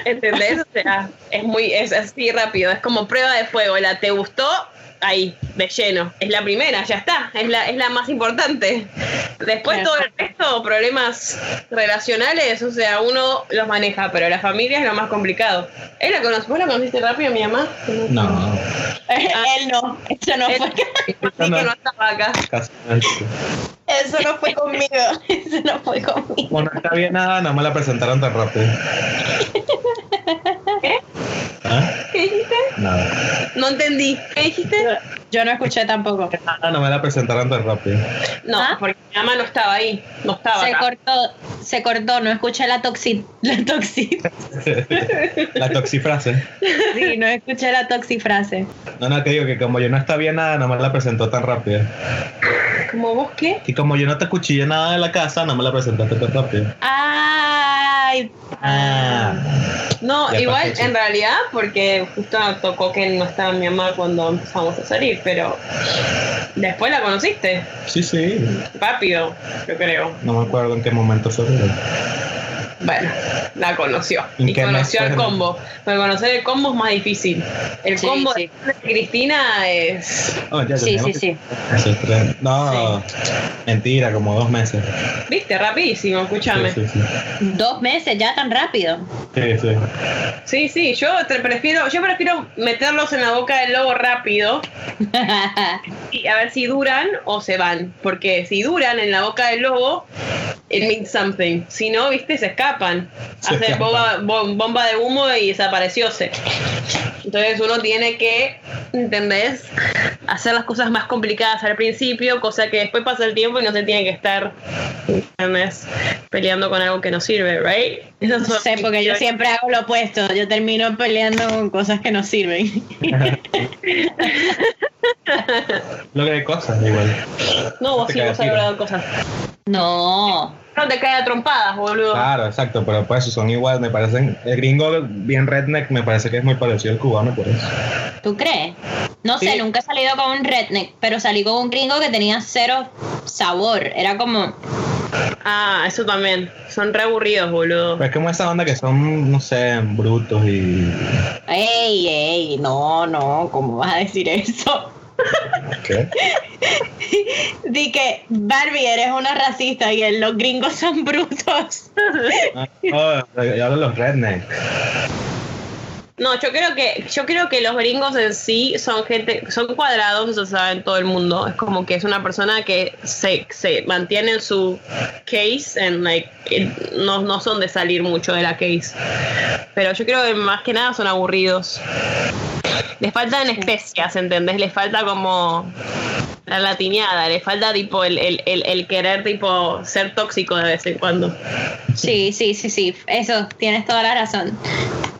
¿Entendés? O sea, es muy, es así rápido. Es como prueba de fuego. La te gustó, ahí, de lleno. Es la primera, ya está. Es la, es la más importante. Después todo el resto, problemas relacionales, o sea, uno los maneja, pero la familia es lo más complicado. ¿Él la conoce? ¿Vos la conociste rápido, mi mamá?
No, *laughs*
Él no. Eso no
Él-
fue.
Así que no *laughs* estaba acá.
casi.
Eso no fue conmigo. *laughs* Eso no fue conmigo.
Como no está bien nada, no me la presentaron tan rápido.
¿Qué?
¿Ah?
¿Qué dijiste?
Nada.
No entendí. ¿Qué dijiste?
Yo no escuché tampoco.
Nada, no me la presentaron tan rápido.
No,
¿Ah?
porque mi mamá no estaba ahí. No estaba
Se
acá.
cortó, se cortó, no escuché la toxi, la toxi, *laughs*
la toxifrase.
sí, no escuché la toxifrase.
No, no, te digo que como yo no está bien nada, no me la presentó tan rápido.
¿Como vos qué?
Y como yo no te cuchillé nada de la casa, no me la presentaste tan rápido.
Ay,
Ah.
No,
Ya
igual en realidad, porque justo tocó que no estaba mi mamá cuando empezamos a salir, pero después la conociste.
Sí, sí.
Rápido, yo creo.
No me acuerdo en qué momento fue. pero-
Bueno, la conoció.
¿En
Y conoció
fue?
combo. Porque conocer el combo es más difícil. El
Sí,
combo
sí.
de Cristina es.
Oh, ya
sí, sí,
que-
sí.
No, mentira, como dos meses.
Viste, rapidísimo, escúchame.
Sí, sí, sí.
Dos meses, ya tan rápido.
Sí, sí.
Sí, sí, yo te prefiero, yo prefiero meterlos en la boca del lobo rápido *laughs* y a ver si duran o se van. Porque si duran en la boca del lobo, it means something. Si no, viste, se escapan.
Se
Hace
escapan.
bomba, bom- bomba de humo y desaparecióse. Entonces uno tiene que, ¿entendés? Hacer las cosas más complicadas al principio, cosa que después pasa el tiempo y no se tiene que estar, ¿entendés? Peleando con algo que no sirve, ¿right? *laughs* Esas
No sé, porque yo siempre hago lo opuesto. Yo termino peleando con cosas que no sirven. *laughs*
Lo que hay cosas, igual.
No, vos sí, vos has hablado cosas.
No.
No te cae a trompadas, boludo.
Claro, exacto, pero pues son igual, me parecen. El gringo bien redneck me parece que es muy parecido al cubano, por eso.
¿Tú crees? No sé, nunca he salido con un redneck, pero salí con un gringo que tenía cero sabor. Era como,
Ah, eso también. Son re aburridos, boludo.
Pero es como esa onda que son, no sé, brutos y.
ey, ey, no, no, ¿cómo vas a decir eso?
¿Qué? *laughs*
Di que Barbie eres una racista y los gringos son brutos.
Ah, oh, yo hablo de los rednecks.
No, yo creo que yo creo que los gringos en sí son gente, son cuadrados, eso sabe en todo el mundo. Es como que es una persona que se, se mantiene en su case, en like, no, no son de salir mucho de la case. Pero yo creo que más que nada son aburridos. Le faltan especias, ¿entendés? Le falta como la latineada, le falta tipo el, el, el, el querer tipo ser tóxico de vez en cuando.
Sí, sí, sí, sí. Eso, tienes toda la razón.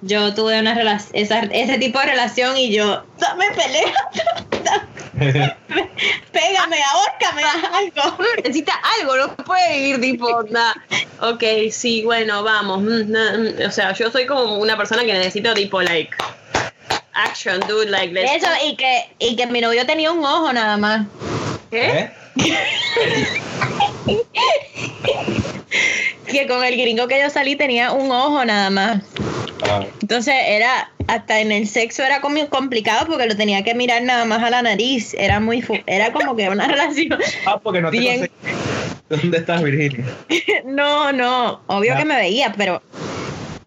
Yo tuve una relación, ese tipo de relación y yo, dame pelea. *laughs* Pégame, *laughs* ahórcame, algo.
Uno necesita algo, no puede vivir tipo, nah, ok, sí, bueno, vamos. mm, nah, mm. O sea, yo soy como una persona que necesito tipo, like, action, dude, like, let's
Eso, y que, y que mi novio tenía un ojo nada más.
¿Qué?
¿Eh? *laughs*
Que con el gringo que yo salí tenía un ojo nada más.
Ah,
Entonces era, hasta en el sexo era como complicado porque lo tenía que mirar nada más a la nariz. Era muy, fu- era como que una *laughs* relación.
ah, porque no te
Bien.
¿Dónde estás, Virginia? *laughs*
No, no, obvio
Ya.
que me veía, pero,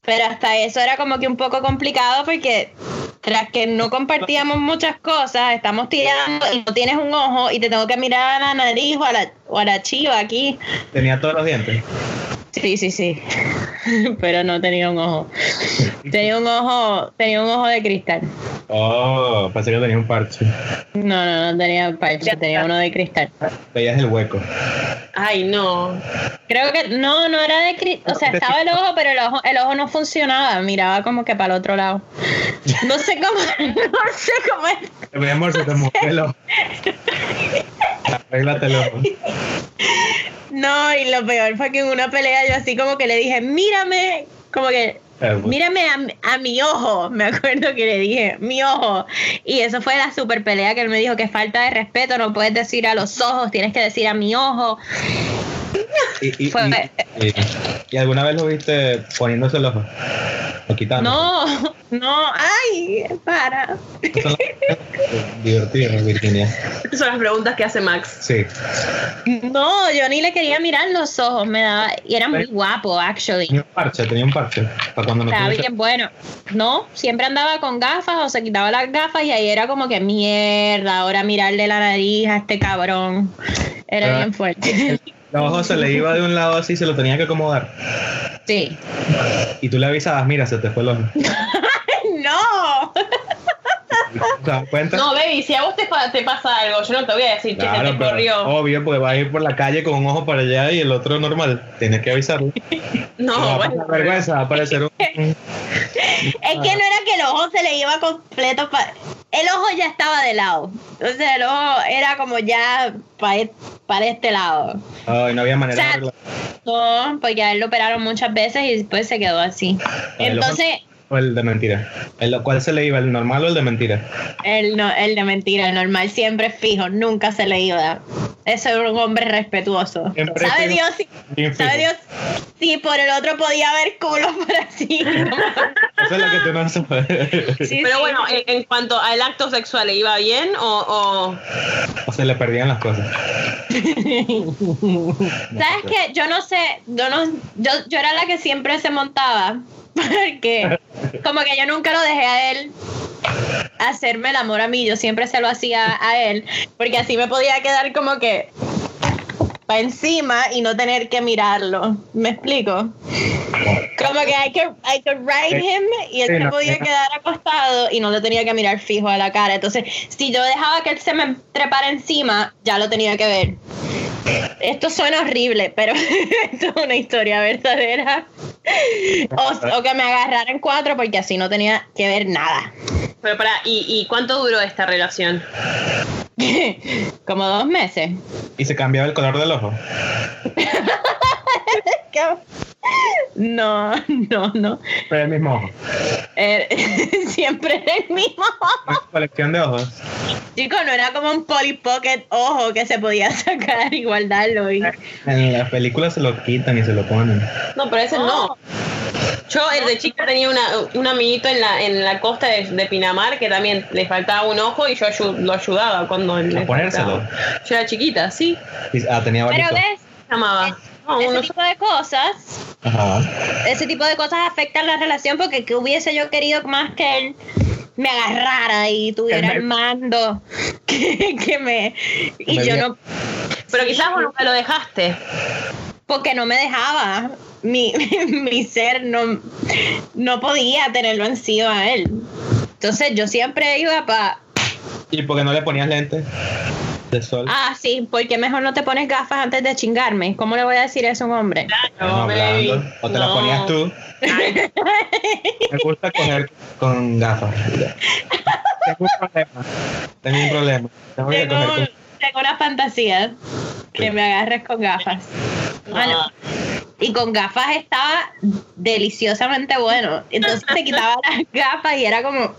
pero hasta eso era como que un poco complicado porque tras que no compartíamos muchas cosas, estamos tirando y no tienes un ojo y te tengo que mirar a la nariz o a la, o a la chiva aquí.
Tenía todos los dientes.
Sí, sí, sí. *laughs* Pero no tenía un ojo. *laughs* Tenía un ojo, tenía un ojo de cristal.
Oh, pensé que tenía un parche.
No, no, no tenía parche, tenía uno de cristal.
Veías el hueco.
Ay, no.
Creo que no, no era de cristal. O sea, estaba el ojo, pero el ojo, el ojo no funcionaba. Miraba como que para el otro lado. No sé cómo, *laughs* no sé cómo es.
Mi amor, se te movió el ojo. Arréglate el ojo.
No, y lo peor fue que en una pelea yo así como que le dije, mírame, como que
Eh,
Mírame a, mi- a mi ojo, *laughs* me acuerdo que le dije, mi ojo. Y eso fue la super pelea que él me dijo que falta de respeto, no puedes decir a los ojos, tienes que decir a mi ojo. *laughs*
Y, y,
Fue-
y- y- ¿y alguna vez lo viste poniéndose el ojo? O quitando.
No, no, ay, para.
Son las- *laughs* Divertido, Virginia.
Esas son las preguntas que hace Max.
Sí.
No, yo ni le quería mirar los ojos, me daba, y era muy guapo, actually.
Tenía un parche, tenía un parche. Para cuando no
Estaba bien bueno. No, siempre andaba con gafas o se quitaba las gafas y ahí era como que mierda, ahora mirarle la nariz a este cabrón. Era
Ah.
bien fuerte.
Ojos se le iba de un lado así, se lo tenía que acomodar.
Sí.
Y tú le avisabas, mira, se te fue el. *laughs*
No.
No, baby, si a vos te, pa- te pasa algo, yo no te voy a decir, che, se
Claro,
te corrió.
obvio, porque va a ir por la calle con un ojo para allá y el otro normal. Tienes que avisarlo. *laughs*
No,
va
bueno.
vergüenza, va a aparecer un... *laughs*
Es que no era que el ojo se le iba completo para... El ojo ya estaba de lado. O sea, el ojo era como ya para este lado.
Ay, no había manera
O sea,
de.
No, porque a él lo operaron muchas veces y después se quedó así. Entonces,
O el de mentira. ¿El cuál se le iba? ¿El normal o el de mentira?
el, no, el de mentira, el normal siempre fijo, nunca se le iba. Eso era un hombre respetuoso.
Siempre
¿Sabe. Dios si, sabe Dios si por el otro podía haber culo por así? *laughs*
Eso es lo que tú no sabes.
Sí,
Pero
sí.
bueno, en, en cuanto al acto sexual, ¿le iba bien o, o-
O se le perdían las cosas. *laughs*
¿Sabes qué? Yo no sé, yo, no, yo, yo era la que siempre se montaba, porque como que yo nunca lo dejé a él hacerme el amor a mí, yo siempre se lo hacía a él, porque así me podía quedar como que para encima y no tener que mirarlo. ¿Me explico? Como que I could, I could ride him y él
Sí,
se
no,
podía quedar acostado y no le tenía que mirar fijo a la cara. Entonces, si yo dejaba que él se me trepara encima, ya lo tenía que ver. Esto suena horrible, pero *laughs* esto es una historia verdadera. O, o que me agarrara en cuatro porque así no tenía que ver nada.
Pero para, ¿y, ¿y cuánto duró esta relación? *laughs*
Como dos meses.
Y se cambiaba el color del ojo. *laughs* *laughs*
No, no, no.
Pero el mismo ojo.
Eh, *laughs* siempre era el mismo.
Una colección de ojos.
Chico, no era como un Polly Pocket ojo que se podía *laughs* sacar y guardarlo. Y...
En las películas se lo quitan y se lo ponen.
No, pero ese no. Yo, el de chica, tenía una, un amiguito en la, en la costa de, de Pinamar que también le faltaba un ojo y yo ayu- lo ayudaba cuando le
ponérselo?
faltaba. Yo era chiquita, sí.
Y- Ah, tenía
Pero ves,
llamaba. No,
ese
uno
tipo de cosas,
Ajá.
ese tipo de cosas afectan la relación porque que hubiese yo querido más que él me agarrara y tuviera el mando *laughs* que, que me y
me
yo no
Pero quizás vos nunca lo dejaste.
porque no me dejaba mi, *laughs* mi ser no no podía tenerlo encima a él Entonces yo siempre iba para...
¿Y por qué no le ponías lentes de sol?
Ah, sí, porque mejor no te pones gafas antes de chingarme. ¿Cómo le voy a decir eso a un hombre?
Estamos
baby.
hablando. ¿O te las
No.
ponías tú? *laughs* Me gusta coger con gafas. Tengo un problema. Tengo un problema. Tengo que
Tengo,
coger con...
tengo una fantasía que
Sí.
me agarres con gafas. Bueno,
No.
y con gafas estaba deliciosamente bueno. Entonces te quitaba las gafas y era como...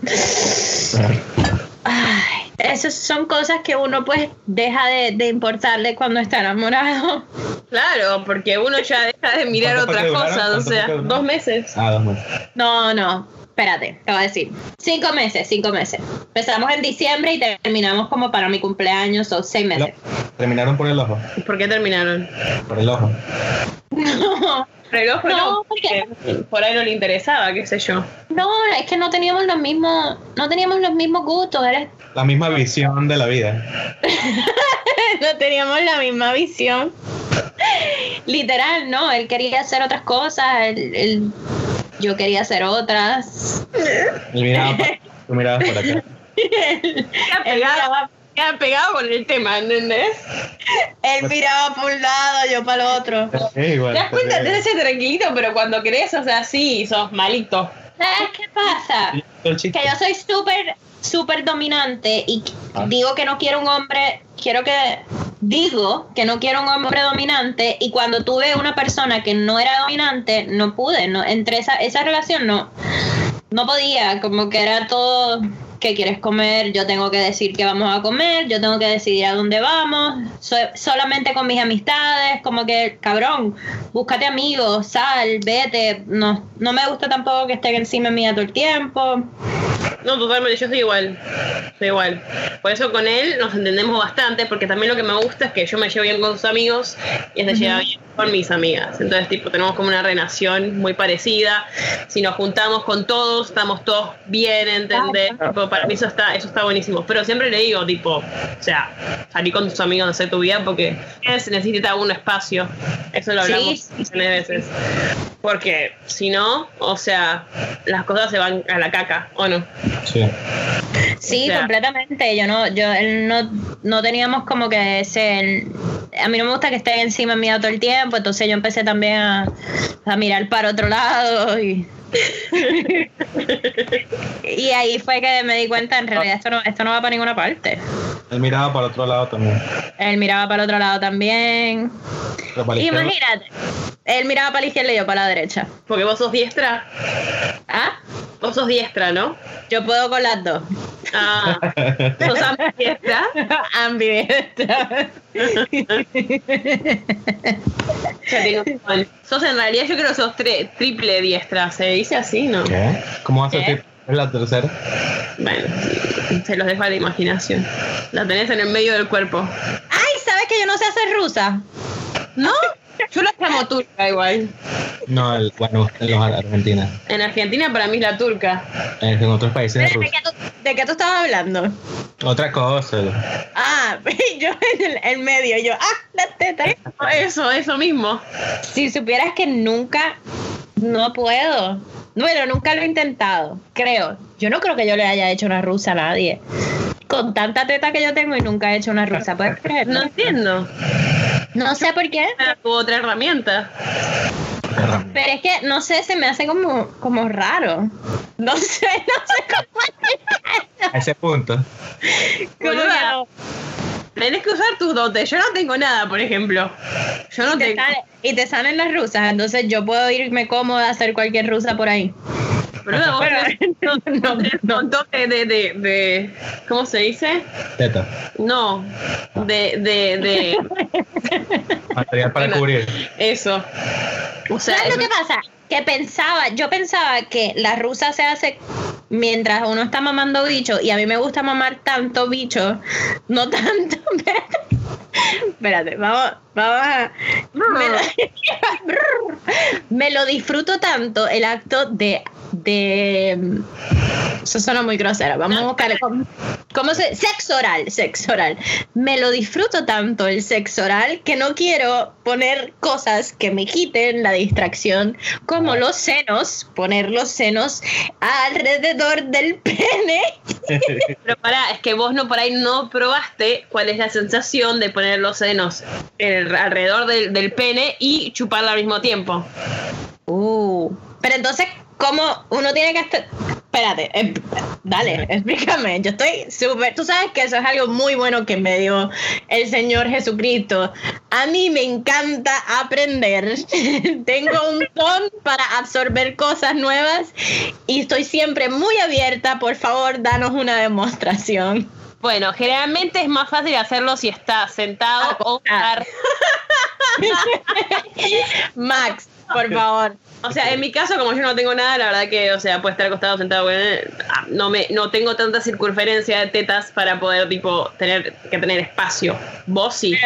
Ay, esas son cosas que uno pues deja de, de importarle cuando está enamorado.
Claro, porque uno ya deja de mirar
¿Cuánto fue
otras cosas, o
¿Cuánto fue
sea, dos meses.
Ah, dos meses.
No, no, espérate, te voy a decir. Cinco meses, cinco meses. Empezamos en diciembre y terminamos como para mi cumpleaños o seis meses.
Terminaron por el ojo.
¿Por qué terminaron?
Por el ojo. *laughs*
No,
Por el ojo
No,
no,
porque-
por ahí no le interesaba, qué sé yo.
no, es que no teníamos los mismos, no teníamos los mismos gustos, era- *laughs*
La misma visión de la vida.
no teníamos la misma visión. Literal, no, él quería hacer otras cosas, él- él- yo quería hacer otras.
Él miraba para *laughs* tú mirabas por acá. *laughs*
Queda pegado, queda pegado con el tema, ¿entendés?
Él miraba por un lado, yo para el otro.
Sí, igual.
Te das cuenta, te tranquilito, pero cuando querés, o sea, sí, sos malito.
¿Sabes qué pasa? Que yo soy súper, súper dominante y
Ah.
digo que no quiero un hombre, quiero que, digo que no quiero un hombre dominante y cuando tuve una persona que no era dominante, no pude, no, entre esa, esa relación no, no podía, como que era todo, ¿qué quieres comer? Yo tengo que decir que vamos a comer, yo tengo que decidir a dónde vamos, soy, solamente con mis amistades, como que, cabrón, búscate amigos, sal, vete, no, no me gusta tampoco que estén encima mía todo el tiempo.
No, totalmente, yo soy igual. Soy igual. Por eso con él nos entendemos bastante, porque también lo que me gusta es que yo me llevo bien con sus amigos y él se lleva bien con mis amigas. Entonces, tipo, tenemos como una relación muy parecida. Si nos juntamos con todos, estamos todos bien, ¿entendés?
Ah,
Tipo, para mí eso está, eso está buenísimo. Pero siempre le digo, tipo, o sea, salí con tus amigos, hacer tu vida, porque se necesita un espacio. Eso lo hablamos
sí,
veces. Porque si no, o sea, las cosas se van a la caca, ¿o no?
Sí.
Sí,
O sea-
completamente. Yo no, yo él no, no teníamos como que ese. A mí no me gusta que estén encima mío todo el tiempo, entonces yo empecé también a, a mirar para otro lado y. y ahí fue que me di cuenta, en realidad esto no, esto no va para ninguna parte.
Él miraba para otro lado también.
Él miraba para el otro lado también. Imagínate, él miraba para la izquierda y yo para la derecha.
Porque vos sos diestra.
¿Ah?
Vos sos diestra, ¿no?
Yo puedo con las dos.
Ah, *laughs* sos diestra.
Ambidiestra.
Mal. Sos en realidad, yo creo que sos triple diestra. ¿Se dice así, no?
¿Qué? ¿Cómo vas a
¿Qué?
decir? Es la tercera.
Bueno, se los dejo a la imaginación. La tenés en el medio del cuerpo.
Ay, ¿sabes que yo no sé hacer rusa?
¿No? Yo la llamo turca igual.
No, el, bueno, en los Argentina.
En Argentina para mí es la turca.
En otros países es
¿De
ruso.
qué, tú, de qué tú estabas hablando?
Otra cosa.
Ah, *laughs* yo en el, el medio, yo, ah, la teta.
Eso, eso mismo.
Si supieras que nunca, no puedo. Bueno, nunca lo he intentado, creo. Yo no creo que yo le haya hecho una rusa a nadie. Con tanta teta que yo tengo y nunca he hecho una rusa, ¿puedes creerlo?
No entiendo.
No sé por qué,
tu otra herramienta.
pero es que, no sé, se me hace como, como raro. No sé, no sé cómo
A ese punto.
Como.
Tenés que usar tus dotes. Yo no tengo nada, por ejemplo. Yo no
Y te,
tengo.
sale- y te salen las rusas, entonces yo puedo irme cómoda a hacer cualquier rusa por ahí. Pero- no,
un
no.
montón de, de, de, de- ¿Cómo se dice?
Teta.
No. De, de, de
Material para
Bueno.
cubrir.
eso. O sea,
¿Sabes lo que pasa? Que pensaba, yo pensaba que la rusa se hace mientras uno está mamando bicho y a mí me gusta mamar tanto bicho, no tanto. *laughs* Espérate, vamos, vamos a. Me lo, *laughs* me lo disfruto tanto el acto de, de Eso suena muy grosero. Vamos a buscar cómo, cómo se. Sexo oral, sexo oral. Me lo disfruto tanto el sexo oral que no quiero poner cosas que me quiten la distracción, como los senos, poner los senos alrededor del *laughs* pene.
Pero pará, es que vos no por ahí no probaste cuál es la sensación de poner los senos en- alrededor del, del pene y chuparla al mismo tiempo.
Uh, pero entonces, ¿cómo uno tiene que estar? Espérate, eh, dale, explícame. Yo estoy súper. Tú sabes que eso es algo muy bueno que me dio el Señor Jesucristo. A mí me encanta aprender. *laughs* Tengo un don para absorber cosas nuevas y estoy siempre muy abierta. Por favor, danos una demostración.
Bueno, generalmente es más fácil hacerlo si estás sentado o
Acostado.
estar *laughs* *laughs*
Max, por *laughs* favor.
O sea, en mi caso, como yo no tengo nada, la verdad que, o sea, puede estar acostado, sentado, bueno, ah, no me, no tengo tanta circunferencia de tetas para poder, tipo, tener que tener espacio. Vos sí.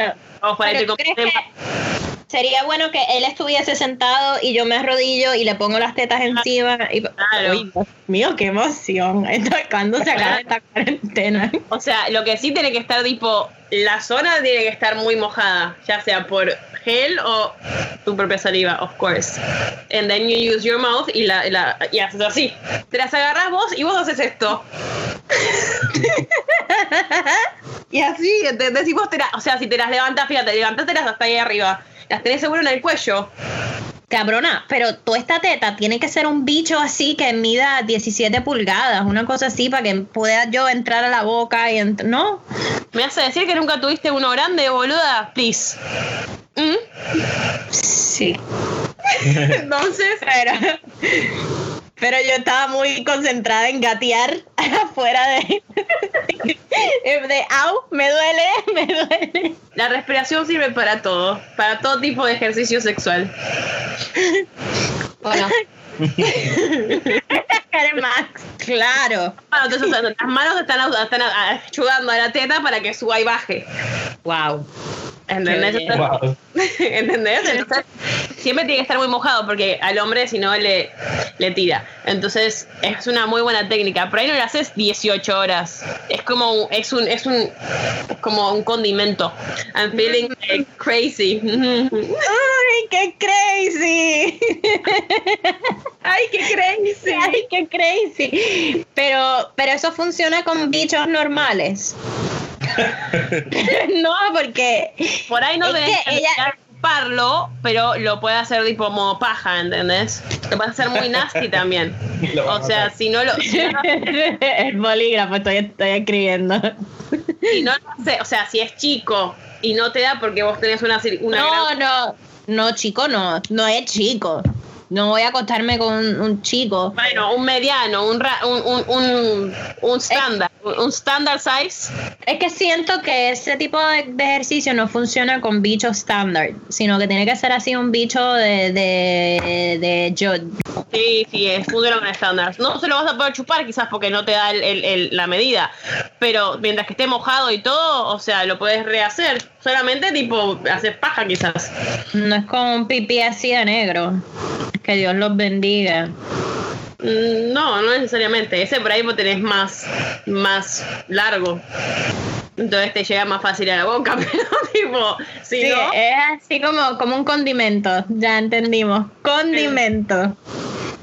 Vos para
Pero
irte
¿tú
con-
crees que sería bueno que él estuviese sentado y yo me arrodillo y le pongo las tetas encima? Y...
Claro.
Dios mío, qué emoción. *laughs* ¿Cuándo se acaba esta cuarentena?
O sea, lo que sí tiene que estar, tipo, la zona tiene que estar muy mojada, ya sea por gel o tu propia saliva, of course. And then you use your mouth y, la, la, y haces así. Te las agarras vos y vos haces esto. *laughs* y así, ¿entendés? Y vos te la- o sea, si te las levantas, fíjate, levantátelas hasta ahí arriba. Las tenés seguro en el cuello.
Cabrona, pero toda esta teta tiene que ser un bicho así que mida 17 pulgadas, una cosa así para que pueda yo entrar a la boca y ¿no?
¿Me hace decir que nunca tuviste uno grande, boluda? Please. ¿Mm?
Sí. *laughs*
Entonces,
Pero, pero yo estaba muy concentrada en gatear *laughs* afuera de, *laughs* de au, me duele, *laughs* me duele.
la respiración sirve para todo, para todo tipo de ejercicio sexual.
Bueno. *laughs* Max, claro.
Ah, entonces, o sea, las manos están, están ayudando a la teta para que suba y baje.
Wow.
¿Entendés?
Wow. *laughs*
¿Entendés? Entonces, siempre tiene que estar muy mojado porque al hombre si no le, le tira. Entonces, es una muy buena técnica. Por ahí no lo haces 18 horas. Es como un, es un, es un, es como un condimento. I'm feeling like crazy. *laughs*
Ay, qué crazy.
Ay, qué crazy.
Ay, qué crazy. Pero, pero eso funciona con bichos normales. *laughs* no, porque
Por ahí no
Es
debes
ella-
chuparlo, pero lo puede hacer tipo modo paja, ¿entendés? Lo puede hacer muy nasty también. *laughs* O sea, si no lo, si no lo *laughs*
el bolígrafo estoy, estoy escribiendo.
si no lo hace- o sea, si es chico y no te da porque vos tenés una, cir- una
No,
gran-
no, no, chico, no, no es chico. No voy a acostarme con un, un chico.
Bueno, un mediano, un ra- un, un, un, un estándar, un, standard size.
Es que siento que ese tipo de, de ejercicio no funciona con bichos estándar, sino que tiene que ser así un bicho de, de, de yo.
Sí, sí, es funciona con estándar. No se lo vas a poder chupar quizás porque no te da el- el- el- la medida, pero mientras que esté mojado y todo, o sea, lo puedes rehacer. Solamente tipo hacer paja quizás.
No es como un pipí así de negro. Que Dios los bendiga.
Mm, No, no necesariamente. Ese por ahí vos tenés más, más largo. Entonces te llega más fácil a la boca, *laughs* pero tipo, si
Sí,
no,
es así como, como un condimento. Ya entendimos. Condimento.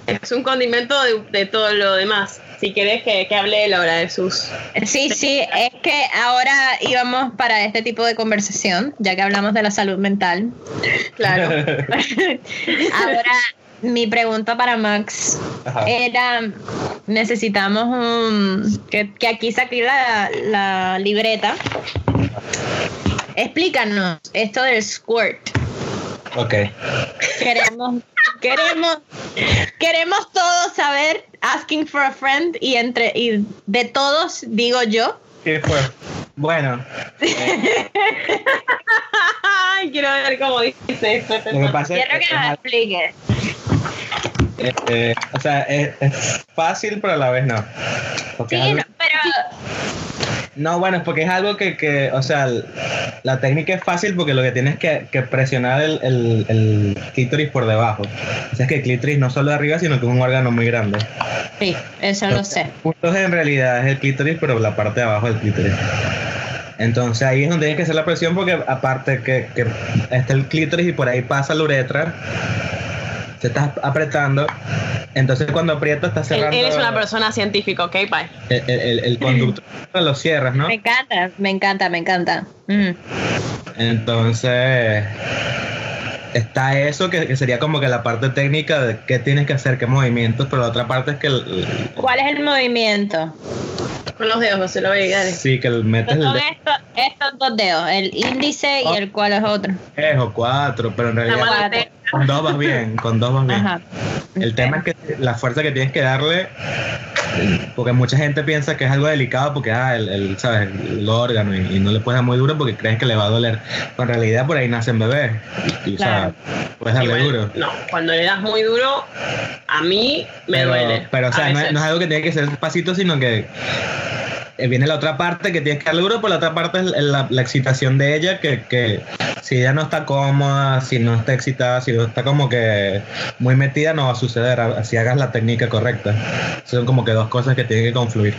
es un condimento de, de todo lo demás. Si querés que, que hable él ahora de sus...
Sí, sí, es que ahora íbamos para este tipo de conversación, ya que hablamos de la salud mental.
Claro. *laughs*
Ahora, mi pregunta para Max
Ajá.
era, necesitamos un, que, que aquí saqué la, la libreta. Explícanos esto del squirt.
Ok.
Queremos, queremos, queremos todos saber, asking for a friend, y entre, y de todos digo yo,
¿Qué fue? Bueno, *laughs*
Ay, quiero ver cómo dice esto.
lo que pasa es
quiero que nos
algo-
expliques.
este, o sea, es, es fácil, pero a la vez no. Porque
Sí,
es algo-
no, pero
No, bueno, es porque es algo que, que o sea, la técnica es fácil porque lo que tienes que, que presionar el, el, el clítoris por debajo. O sea, es que el clítoris no solo de arriba, sino que es un órgano muy grande.
Sí, eso lo sé.
Puntos en realidad es el clítoris, pero la parte de abajo del clítoris. Entonces ahí es donde tienes que hacer la presión porque aparte que, que está el clítoris y por ahí pasa la uretra, se está apretando. Entonces cuando aprietas estás
Él,
cerrando
él es una persona científica, ok, bye.
el, el- el conducto, *laughs* lo cierras, ¿no?
Me encanta, me encanta, me encanta. Mm.
Entonces, está eso que, que sería como que la parte técnica de qué tienes que hacer, qué movimientos, pero la otra parte es que el-
¿Cuál es el movimiento?
Con los dedos, se lo voy a dale.
sí, que el metes el dedo
estos, estos dos dedos, el índice y el cuál es otro.
tres o cuatro, pero en realidad. Con dos vas bien, con dos vas bien.
Ajá.
El tema es que la fuerza que tienes que darle, porque mucha gente piensa que es algo delicado porque, ah, el, el, ¿sabes? el órgano y, y no le puedes dar muy duro porque crees que le va a doler. Pero en realidad por ahí nacen bebés. Y, o sea, puedes darle
Igual,
duro.
No, cuando le das muy duro, a mí me
pero,
duele.
Pero, o sea, no es, no es algo que tiene que ser despacito, sino que viene la otra parte que tienes que darle duro, por la otra parte es la, la excitación de ella, que, que si ella no está cómoda, si no está excitada, si no está como que muy metida, no va a suceder, a- si hagas la técnica correcta. Son como que dos cosas que tienen que confluir.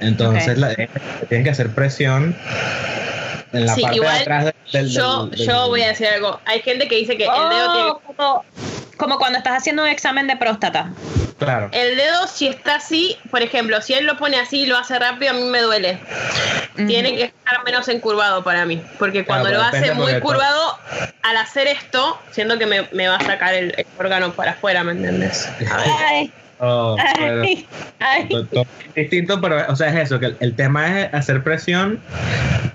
Entonces,
Ok.
la- eh, tienes que hacer presión en la
Sí,
parte
igual
de atrás del, del-
yo,
del-
yo voy a decir algo. Hay gente que dice que el dedo tiene
Oh, como, cuando estás haciendo un examen de próstata.
Claro.
El dedo, si está así, por ejemplo, si él lo pone así y lo hace rápido, a mí me duele. Tiene que estar menos encurvado para mí. Porque cuando
Claro,
lo hace muy curvado, al hacer esto, siento que me, me va a sacar el, el órgano para afuera, ¿me entiendes?
Ay,
Oh, pero-
ay, ay.
To- distinto, pero o sea, es eso, que el, el tema es hacer presión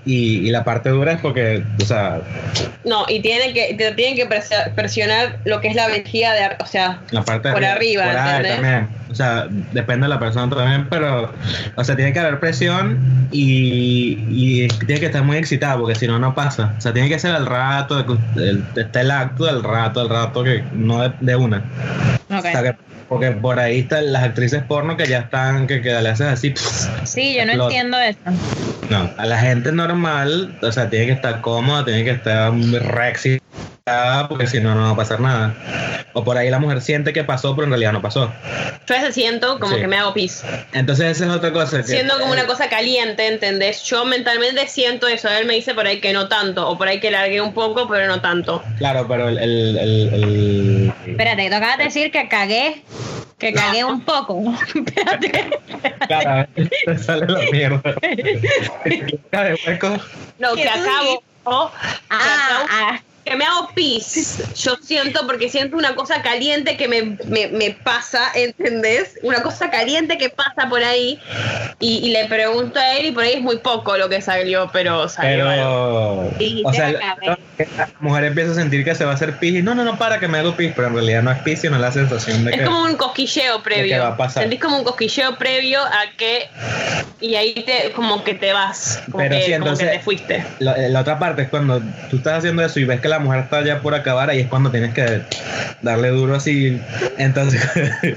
y, y la parte dura es porque, o sea,
No, y tiene que, te tienen que presi- presionar lo que es la vejiga de, o sea,
la parte de
Por arriba,
por también. O sea, depende de la persona también, pero, o sea, tiene que haber presión y, y tiene que estar muy excitado porque si no, no pasa. O sea, tiene que ser al rato, de el- está el acto del rato, al rato, que no de, de una.
Ok.
O sea, que- porque por ahí están las actrices porno que ya están, que, que le haces así.
Sí, yo no
Explota.
entiendo eso.
No, a la gente normal, o sea, tiene que estar cómoda, tiene que estar re excitada, porque si no, no va a pasar nada. O por ahí la mujer siente que pasó, pero en realidad no pasó.
yo a veces siento como
Sí.
que me hago pis.
Entonces, esa es otra cosa. que-
Siendo como una cosa caliente, ¿entendés? Yo mentalmente siento eso. Él me dice por ahí que no tanto, o por ahí que largué un poco, pero no tanto.
Claro, pero el. el, el, el-
Espérate, tú acabas de decir que cagué, que cagué un poco. *laughs* Espérate.
Claro, a veces te sale la mierda. *laughs*
No,
¿Qué
que acabo.
Ah,
acabo-
ah,
que me hago pis. Yo siento, porque siento una cosa caliente que me, me, me pasa, ¿entendés? Una cosa caliente que pasa por ahí. Y, y le pregunto a él, y por ahí es muy poco lo que salió, pero salió.
Pero. O sea,
la
la mujer empieza a sentir que se va a hacer pis y no, no, no, para que me hago pis, pero en realidad no es pis, sino la sensación de que.
Es como un cosquilleo previo.
va a pasar.
Sentís como un cosquilleo previo a que. Y ahí te como que te vas. Como,
Pero
que,
sí,
como que
entonces-
te fuiste.
La, la otra parte es cuando tú estás haciendo eso y ves que la mujer está ya por acabar, ahí es cuando tienes que darle duro así. Entonces,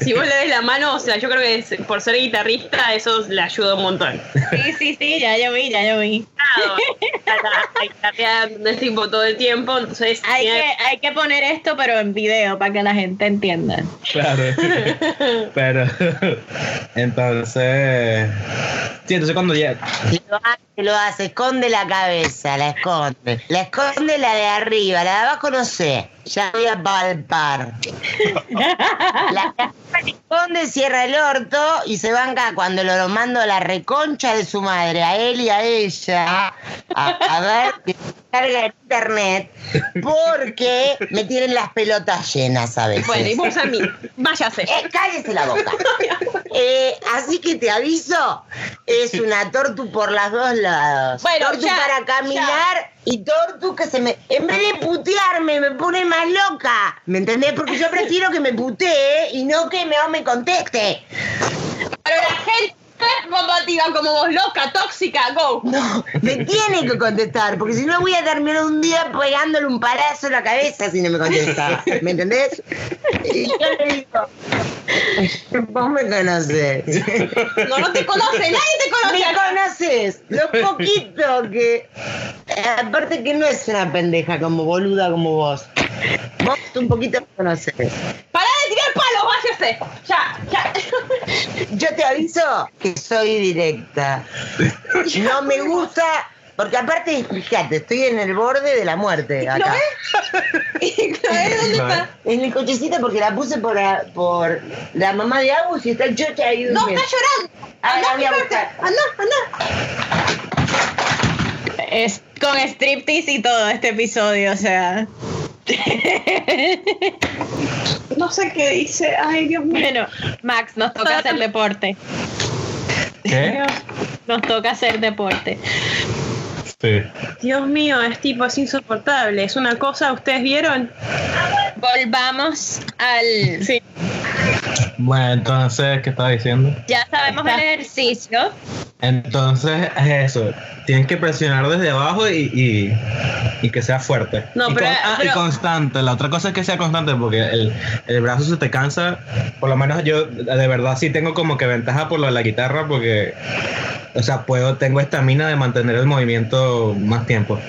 Si vos le des la mano, o sea, yo creo que es- por ser guitarrista, eso le ayuda un montón.
sí, sí, sí, ya yo vi, ya yo vi.
La guitarrear el tiempo todo el tiempo, entonces
Hay
tiene-
que, hay que poner esto, pero en video, para que la gente entienda.
claro. Pero, entonces, sí, entonces cuando ya,
Lo hace, esconde la cabeza, la esconde. La esconde la de arriba, la de abajo no sé. Ya voy a palpar. *laughs* La de cierra el orto y se banca cuando lo mando a la reconcha de su madre, a él y a ella, a, a ver que carga el internet, porque me tienen las pelotas llenas a veces.
Bueno, y vos a mí, váyase.
Eh, cállese la boca. Eh, así que te aviso, es una tortu por los dos lados.
Bueno,
tortu
ya,
para caminar y tortu que se me... En vez de putearme, me pone más loca. ¿Me entendés? Porque yo prefiero que me putee y no que me, me conteste.
Pero la gente combativa como vos, loca, tóxica, go.
No, me tiene que contestar, porque si no voy a terminar un día pegándole un palazo en la cabeza si no me contesta. ¿Me entendés? Y yo le digo, Vos me conocés.
No, no te conoce, nadie te conoce.
Me conoces. Lo poquito que. Aparte que no es una pendeja como boluda como vos. Vos un poquito me conoces.
Pará de tirar palos, váyase. Ya, ya.
Yo te aviso que soy directa. No me gusta. Porque aparte, fíjate, estoy en el borde de la muerte
¿Lo
acá.
ves? ¿Y Chloe dónde está?
En el cochecito porque la puse por, la- por la mamá de Agus y está el chocha ahí
No, está llorando.
Ah,
Andá. Andá, andá.
Es con striptease y todo este episodio, o sea. *laughs*
No sé qué dice. Ay, Dios mío.
Bueno, Max, nos toca hacer deporte.
¿Qué?
Nos toca hacer deporte.
Sí.
Dios mío, es tipo, es insoportable. Es una cosa, ¿ustedes vieron?
Volvamos al.
Sí.
Bueno, entonces, ¿qué estaba diciendo?
Ya sabemos el ejercicio.
Entonces, es eso. Tienes que presionar desde abajo y, y, y que sea fuerte.
No,
y
pero-
ah, y constante. La otra cosa es que sea constante porque el, el brazo se te cansa. Por lo menos yo, de verdad, sí tengo como que ventaja por lo de la guitarra porque, o sea, puedo, tengo estamina de mantener el movimiento más tiempo.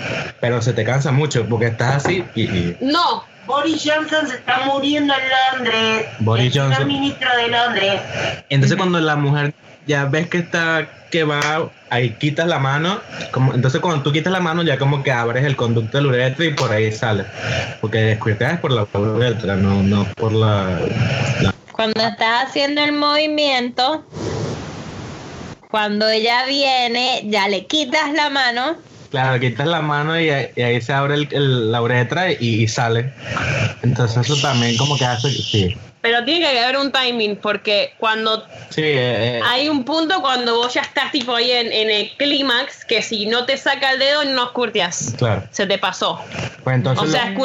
Pero se te cansa mucho porque estás así y. y-
No.
Boris Johnson se está muriendo en Londres.
Boris Johnson.
ministro de Londres.
Entonces cuando la mujer ya ves que está que va, ahí quitas la mano, como, entonces cuando tú quitas la mano ya como que abres el conducto de la uretra y por ahí sale. Porque descuidas es por la uretra, no, no por la, la-
Cuando estás haciendo el movimiento, cuando ella viene, ya le quitas la mano.
Claro, quitas la mano y, ahí- y ahí se abre el- el- la uretra y, y sale. Entonces eso también como que hace, sí.
Pero tiene que haber un timing, porque cuando
Sí, eh, eh,
hay un punto cuando vos ya estás tipo ahí en, en el clímax, que si no te saca el dedo, no escurtias.
claro.
Se te pasó.
Pues entonces
O sea,
lo-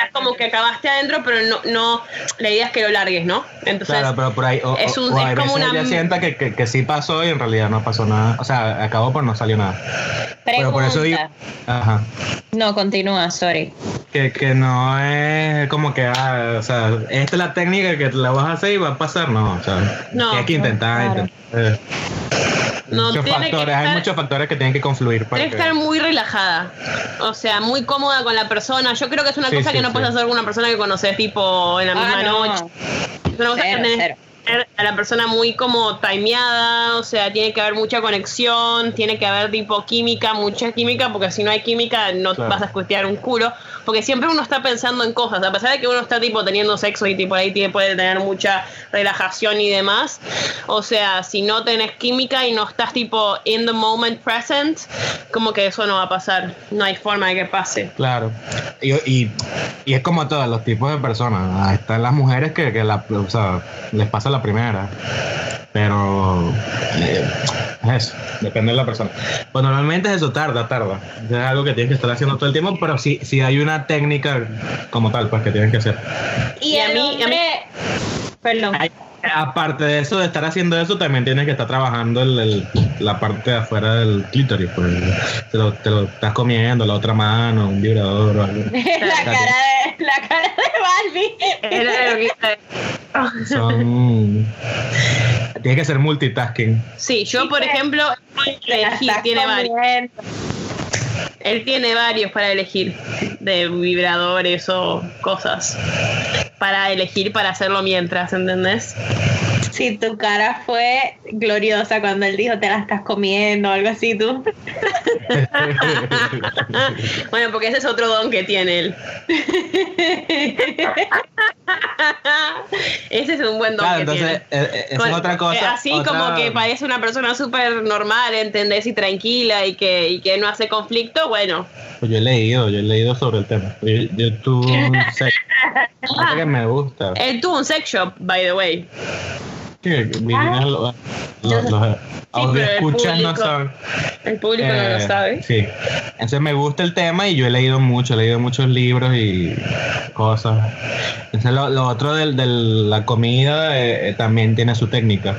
escurtias, o sea, es como que acabaste adentro, pero no, no, la idea es que lo largues, ¿no? Entonces,
Claro, pero por ahí, o,
es un-
o
es como una-
sienta que, que, que sí pasó y en realidad no pasó nada. O sea, acabó pero no salió nada. Pero por eso digo, ajá,
No, continúa, sorry.
que, que no es como que, ah, o sea, esta es la técnica que la vas a hacer y va a pasar, no, o sea,
No,
hay que intentar,
claro.
intentar, eh,
No,
muchos
tiene que
factores, hay muchos factores que tienen que confluir para
Tienes que
que-
estar muy relajada, o sea, muy cómoda con la persona. Yo creo que es una
Sí,
cosa
sí,
que no puedes hacer con una persona que conoces tipo en la misma
Ah, no.
noche. Es una cosa
Cero,
que tenés
cero.
a la persona muy como timeada, o sea, tiene que haber mucha conexión, tiene que haber tipo química, mucha química, porque si no hay química no
Claro.
vas a escutear un culo, porque siempre uno está pensando en cosas, a pesar de que uno está tipo teniendo sexo y tipo ahí puede tener mucha relajación y demás, o sea, si no tenés química y no estás tipo in the moment present, como que eso no va a pasar, no hay forma de que pase.
Claro. Y, y, y es como todos los tipos de personas. Están las mujeres que, que la, o sea, les pasa la primera. Pero eh, es eso, depende de la persona. Pues normalmente es eso, tarda, tarda. Es algo que tienes que estar haciendo todo el tiempo, pero sí, sí hay una técnica como tal, pues que tienes que hacer.
Y,
Y a mí- a mí-
Perdón.
Hay- aparte de eso, de estar haciendo eso, también tienes que estar trabajando el- el- la parte de afuera del clítoris. Pues, te, lo, te lo estás comiendo, la otra mano, un vibrador o algo. *laughs*
la, cara de, la cara de Barbie.
Era lo que iba a-
Son. Tiene que ser multitasking.
Sí, yo por ejemplo,
Te la
elegir, tiene varios. Él tiene varios para elegir, de vibradores o cosas. Para elegir para hacerlo mientras, ¿entendés?
Si tu cara fue gloriosa cuando él dijo te la estás comiendo o algo así, tú. *laughs*
bueno, porque ese es otro don que tiene él. ese es un buen don
Claro,
que
entonces,
tiene.
eh, eh, es otra cosa.
eh, Así
otra-
como que parece una persona súper normal, ¿entendés? Y tranquila y que, y que no hace conflicto, bueno.
Pues yo he leído, yo he leído sobre el tema. Yo, yo tuve un sex- *laughs* que me gusta.
Él tuvo un sex shop, by the way.
Sí, lo- lo- los
pero el
escuchas no saben.
El público no
Eh,
lo sabe.
Sí. Entonces me gusta el tema y yo he leído mucho, he leído muchos libros y cosas. Entonces lo, lo otro de la comida eh, eh, también tiene su técnica.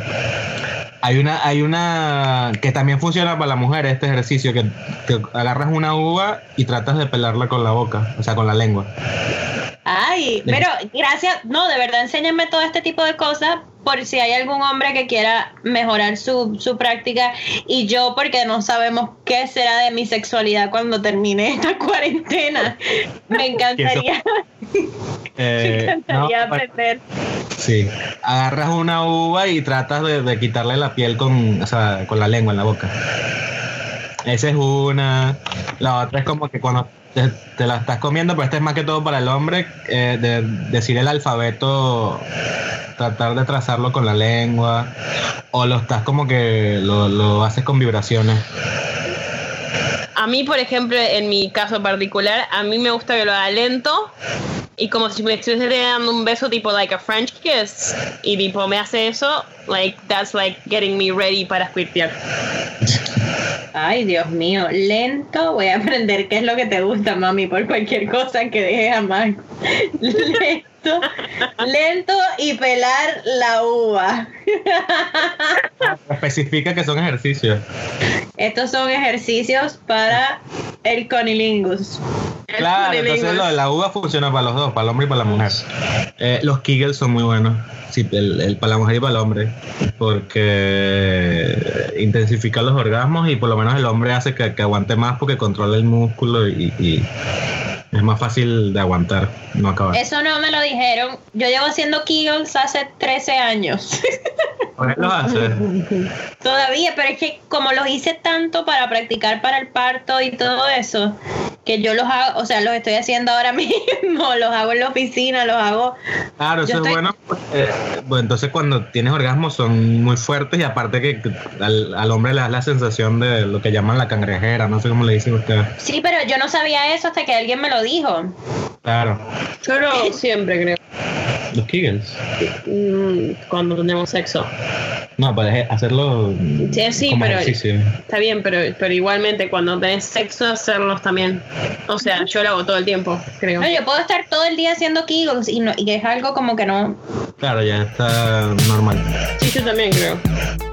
Hay una, hay una que también funciona para la mujer este ejercicio, que, que agarras una uva y tratas de pelarla con la boca, o sea, con la lengua.
Ay, pero gracias, no, de verdad, enséñenme todo este tipo de cosas por si hay algún hombre que quiera mejorar su, su práctica y yo porque no sabemos qué será de mi sexualidad cuando termine esta *laughs* cuarentena. Me *laughs* encantaría, *laughs* me
Eh,
encantaría
no, bueno,
aprender.
Sí, agarras una uva y tratas de, de quitarle la piel con, o sea, con la lengua en la boca. Esa es una. La otra es como que cuando te, la estás comiendo, pero esta es más que todo para el hombre, eh, de decir el alfabeto, tratar de trazarlo con la lengua, o lo estás como que lo, lo haces con vibraciones.
A mí, por ejemplo, en mi caso particular, a mí me gusta que lo haga lento y como si me estuviese dando un beso tipo like a French kiss y tipo me hace eso, like that's like getting me ready para squirtear.
Ay, Dios mío, lento. Voy a aprender qué es lo que te gusta, mami, por cualquier cosa que dejes a. Lento, lento y pelar la uva. *laughs*
Especifica que son ejercicios.
Estos son ejercicios para el conilingus.
Claro, entonces lo de la uva funciona para los dos, para el hombre y para la mujer. Eh, los Kegels son muy buenos, sí, el, el para la mujer y para el hombre, porque intensifica los orgasmos y por lo menos el hombre hace que, que aguante más porque controla el músculo y, y es más fácil de aguantar, no acabar.
Eso no me lo dijeron. Yo llevo haciendo Kegels hace 13 años. *laughs*
¿Por qué lo haces?
Todavía, pero es que como los hice tanto para practicar para el parto y todo eso, que yo los hago, o sea, los estoy haciendo ahora *laughs* mismo, los hago en la oficina, los hago.
Claro, eso es bueno. porque, bueno, entonces cuando tienes orgasmos son muy fuertes y aparte que al, al hombre le das la sensación de lo que llaman la cangrejera, no sé cómo le dicen ustedes.
Sí, pero yo no sabía eso hasta que alguien me lo dijo.
Claro,
Yo lo siempre creo,
los Kegels.
mm, cuando tenemos sexo.
No, puedes hacerlo
Sí, sí,
como
pero-
ejercicio.
Está bien, pero, pero igualmente cuando tenés sexo hacerlos también. O sea, yo lo hago todo el tiempo, creo.
No, yo puedo estar todo el día haciendo Kegels y, no, y es algo como que no.
Claro, ya está normal.
Sí, yo también creo.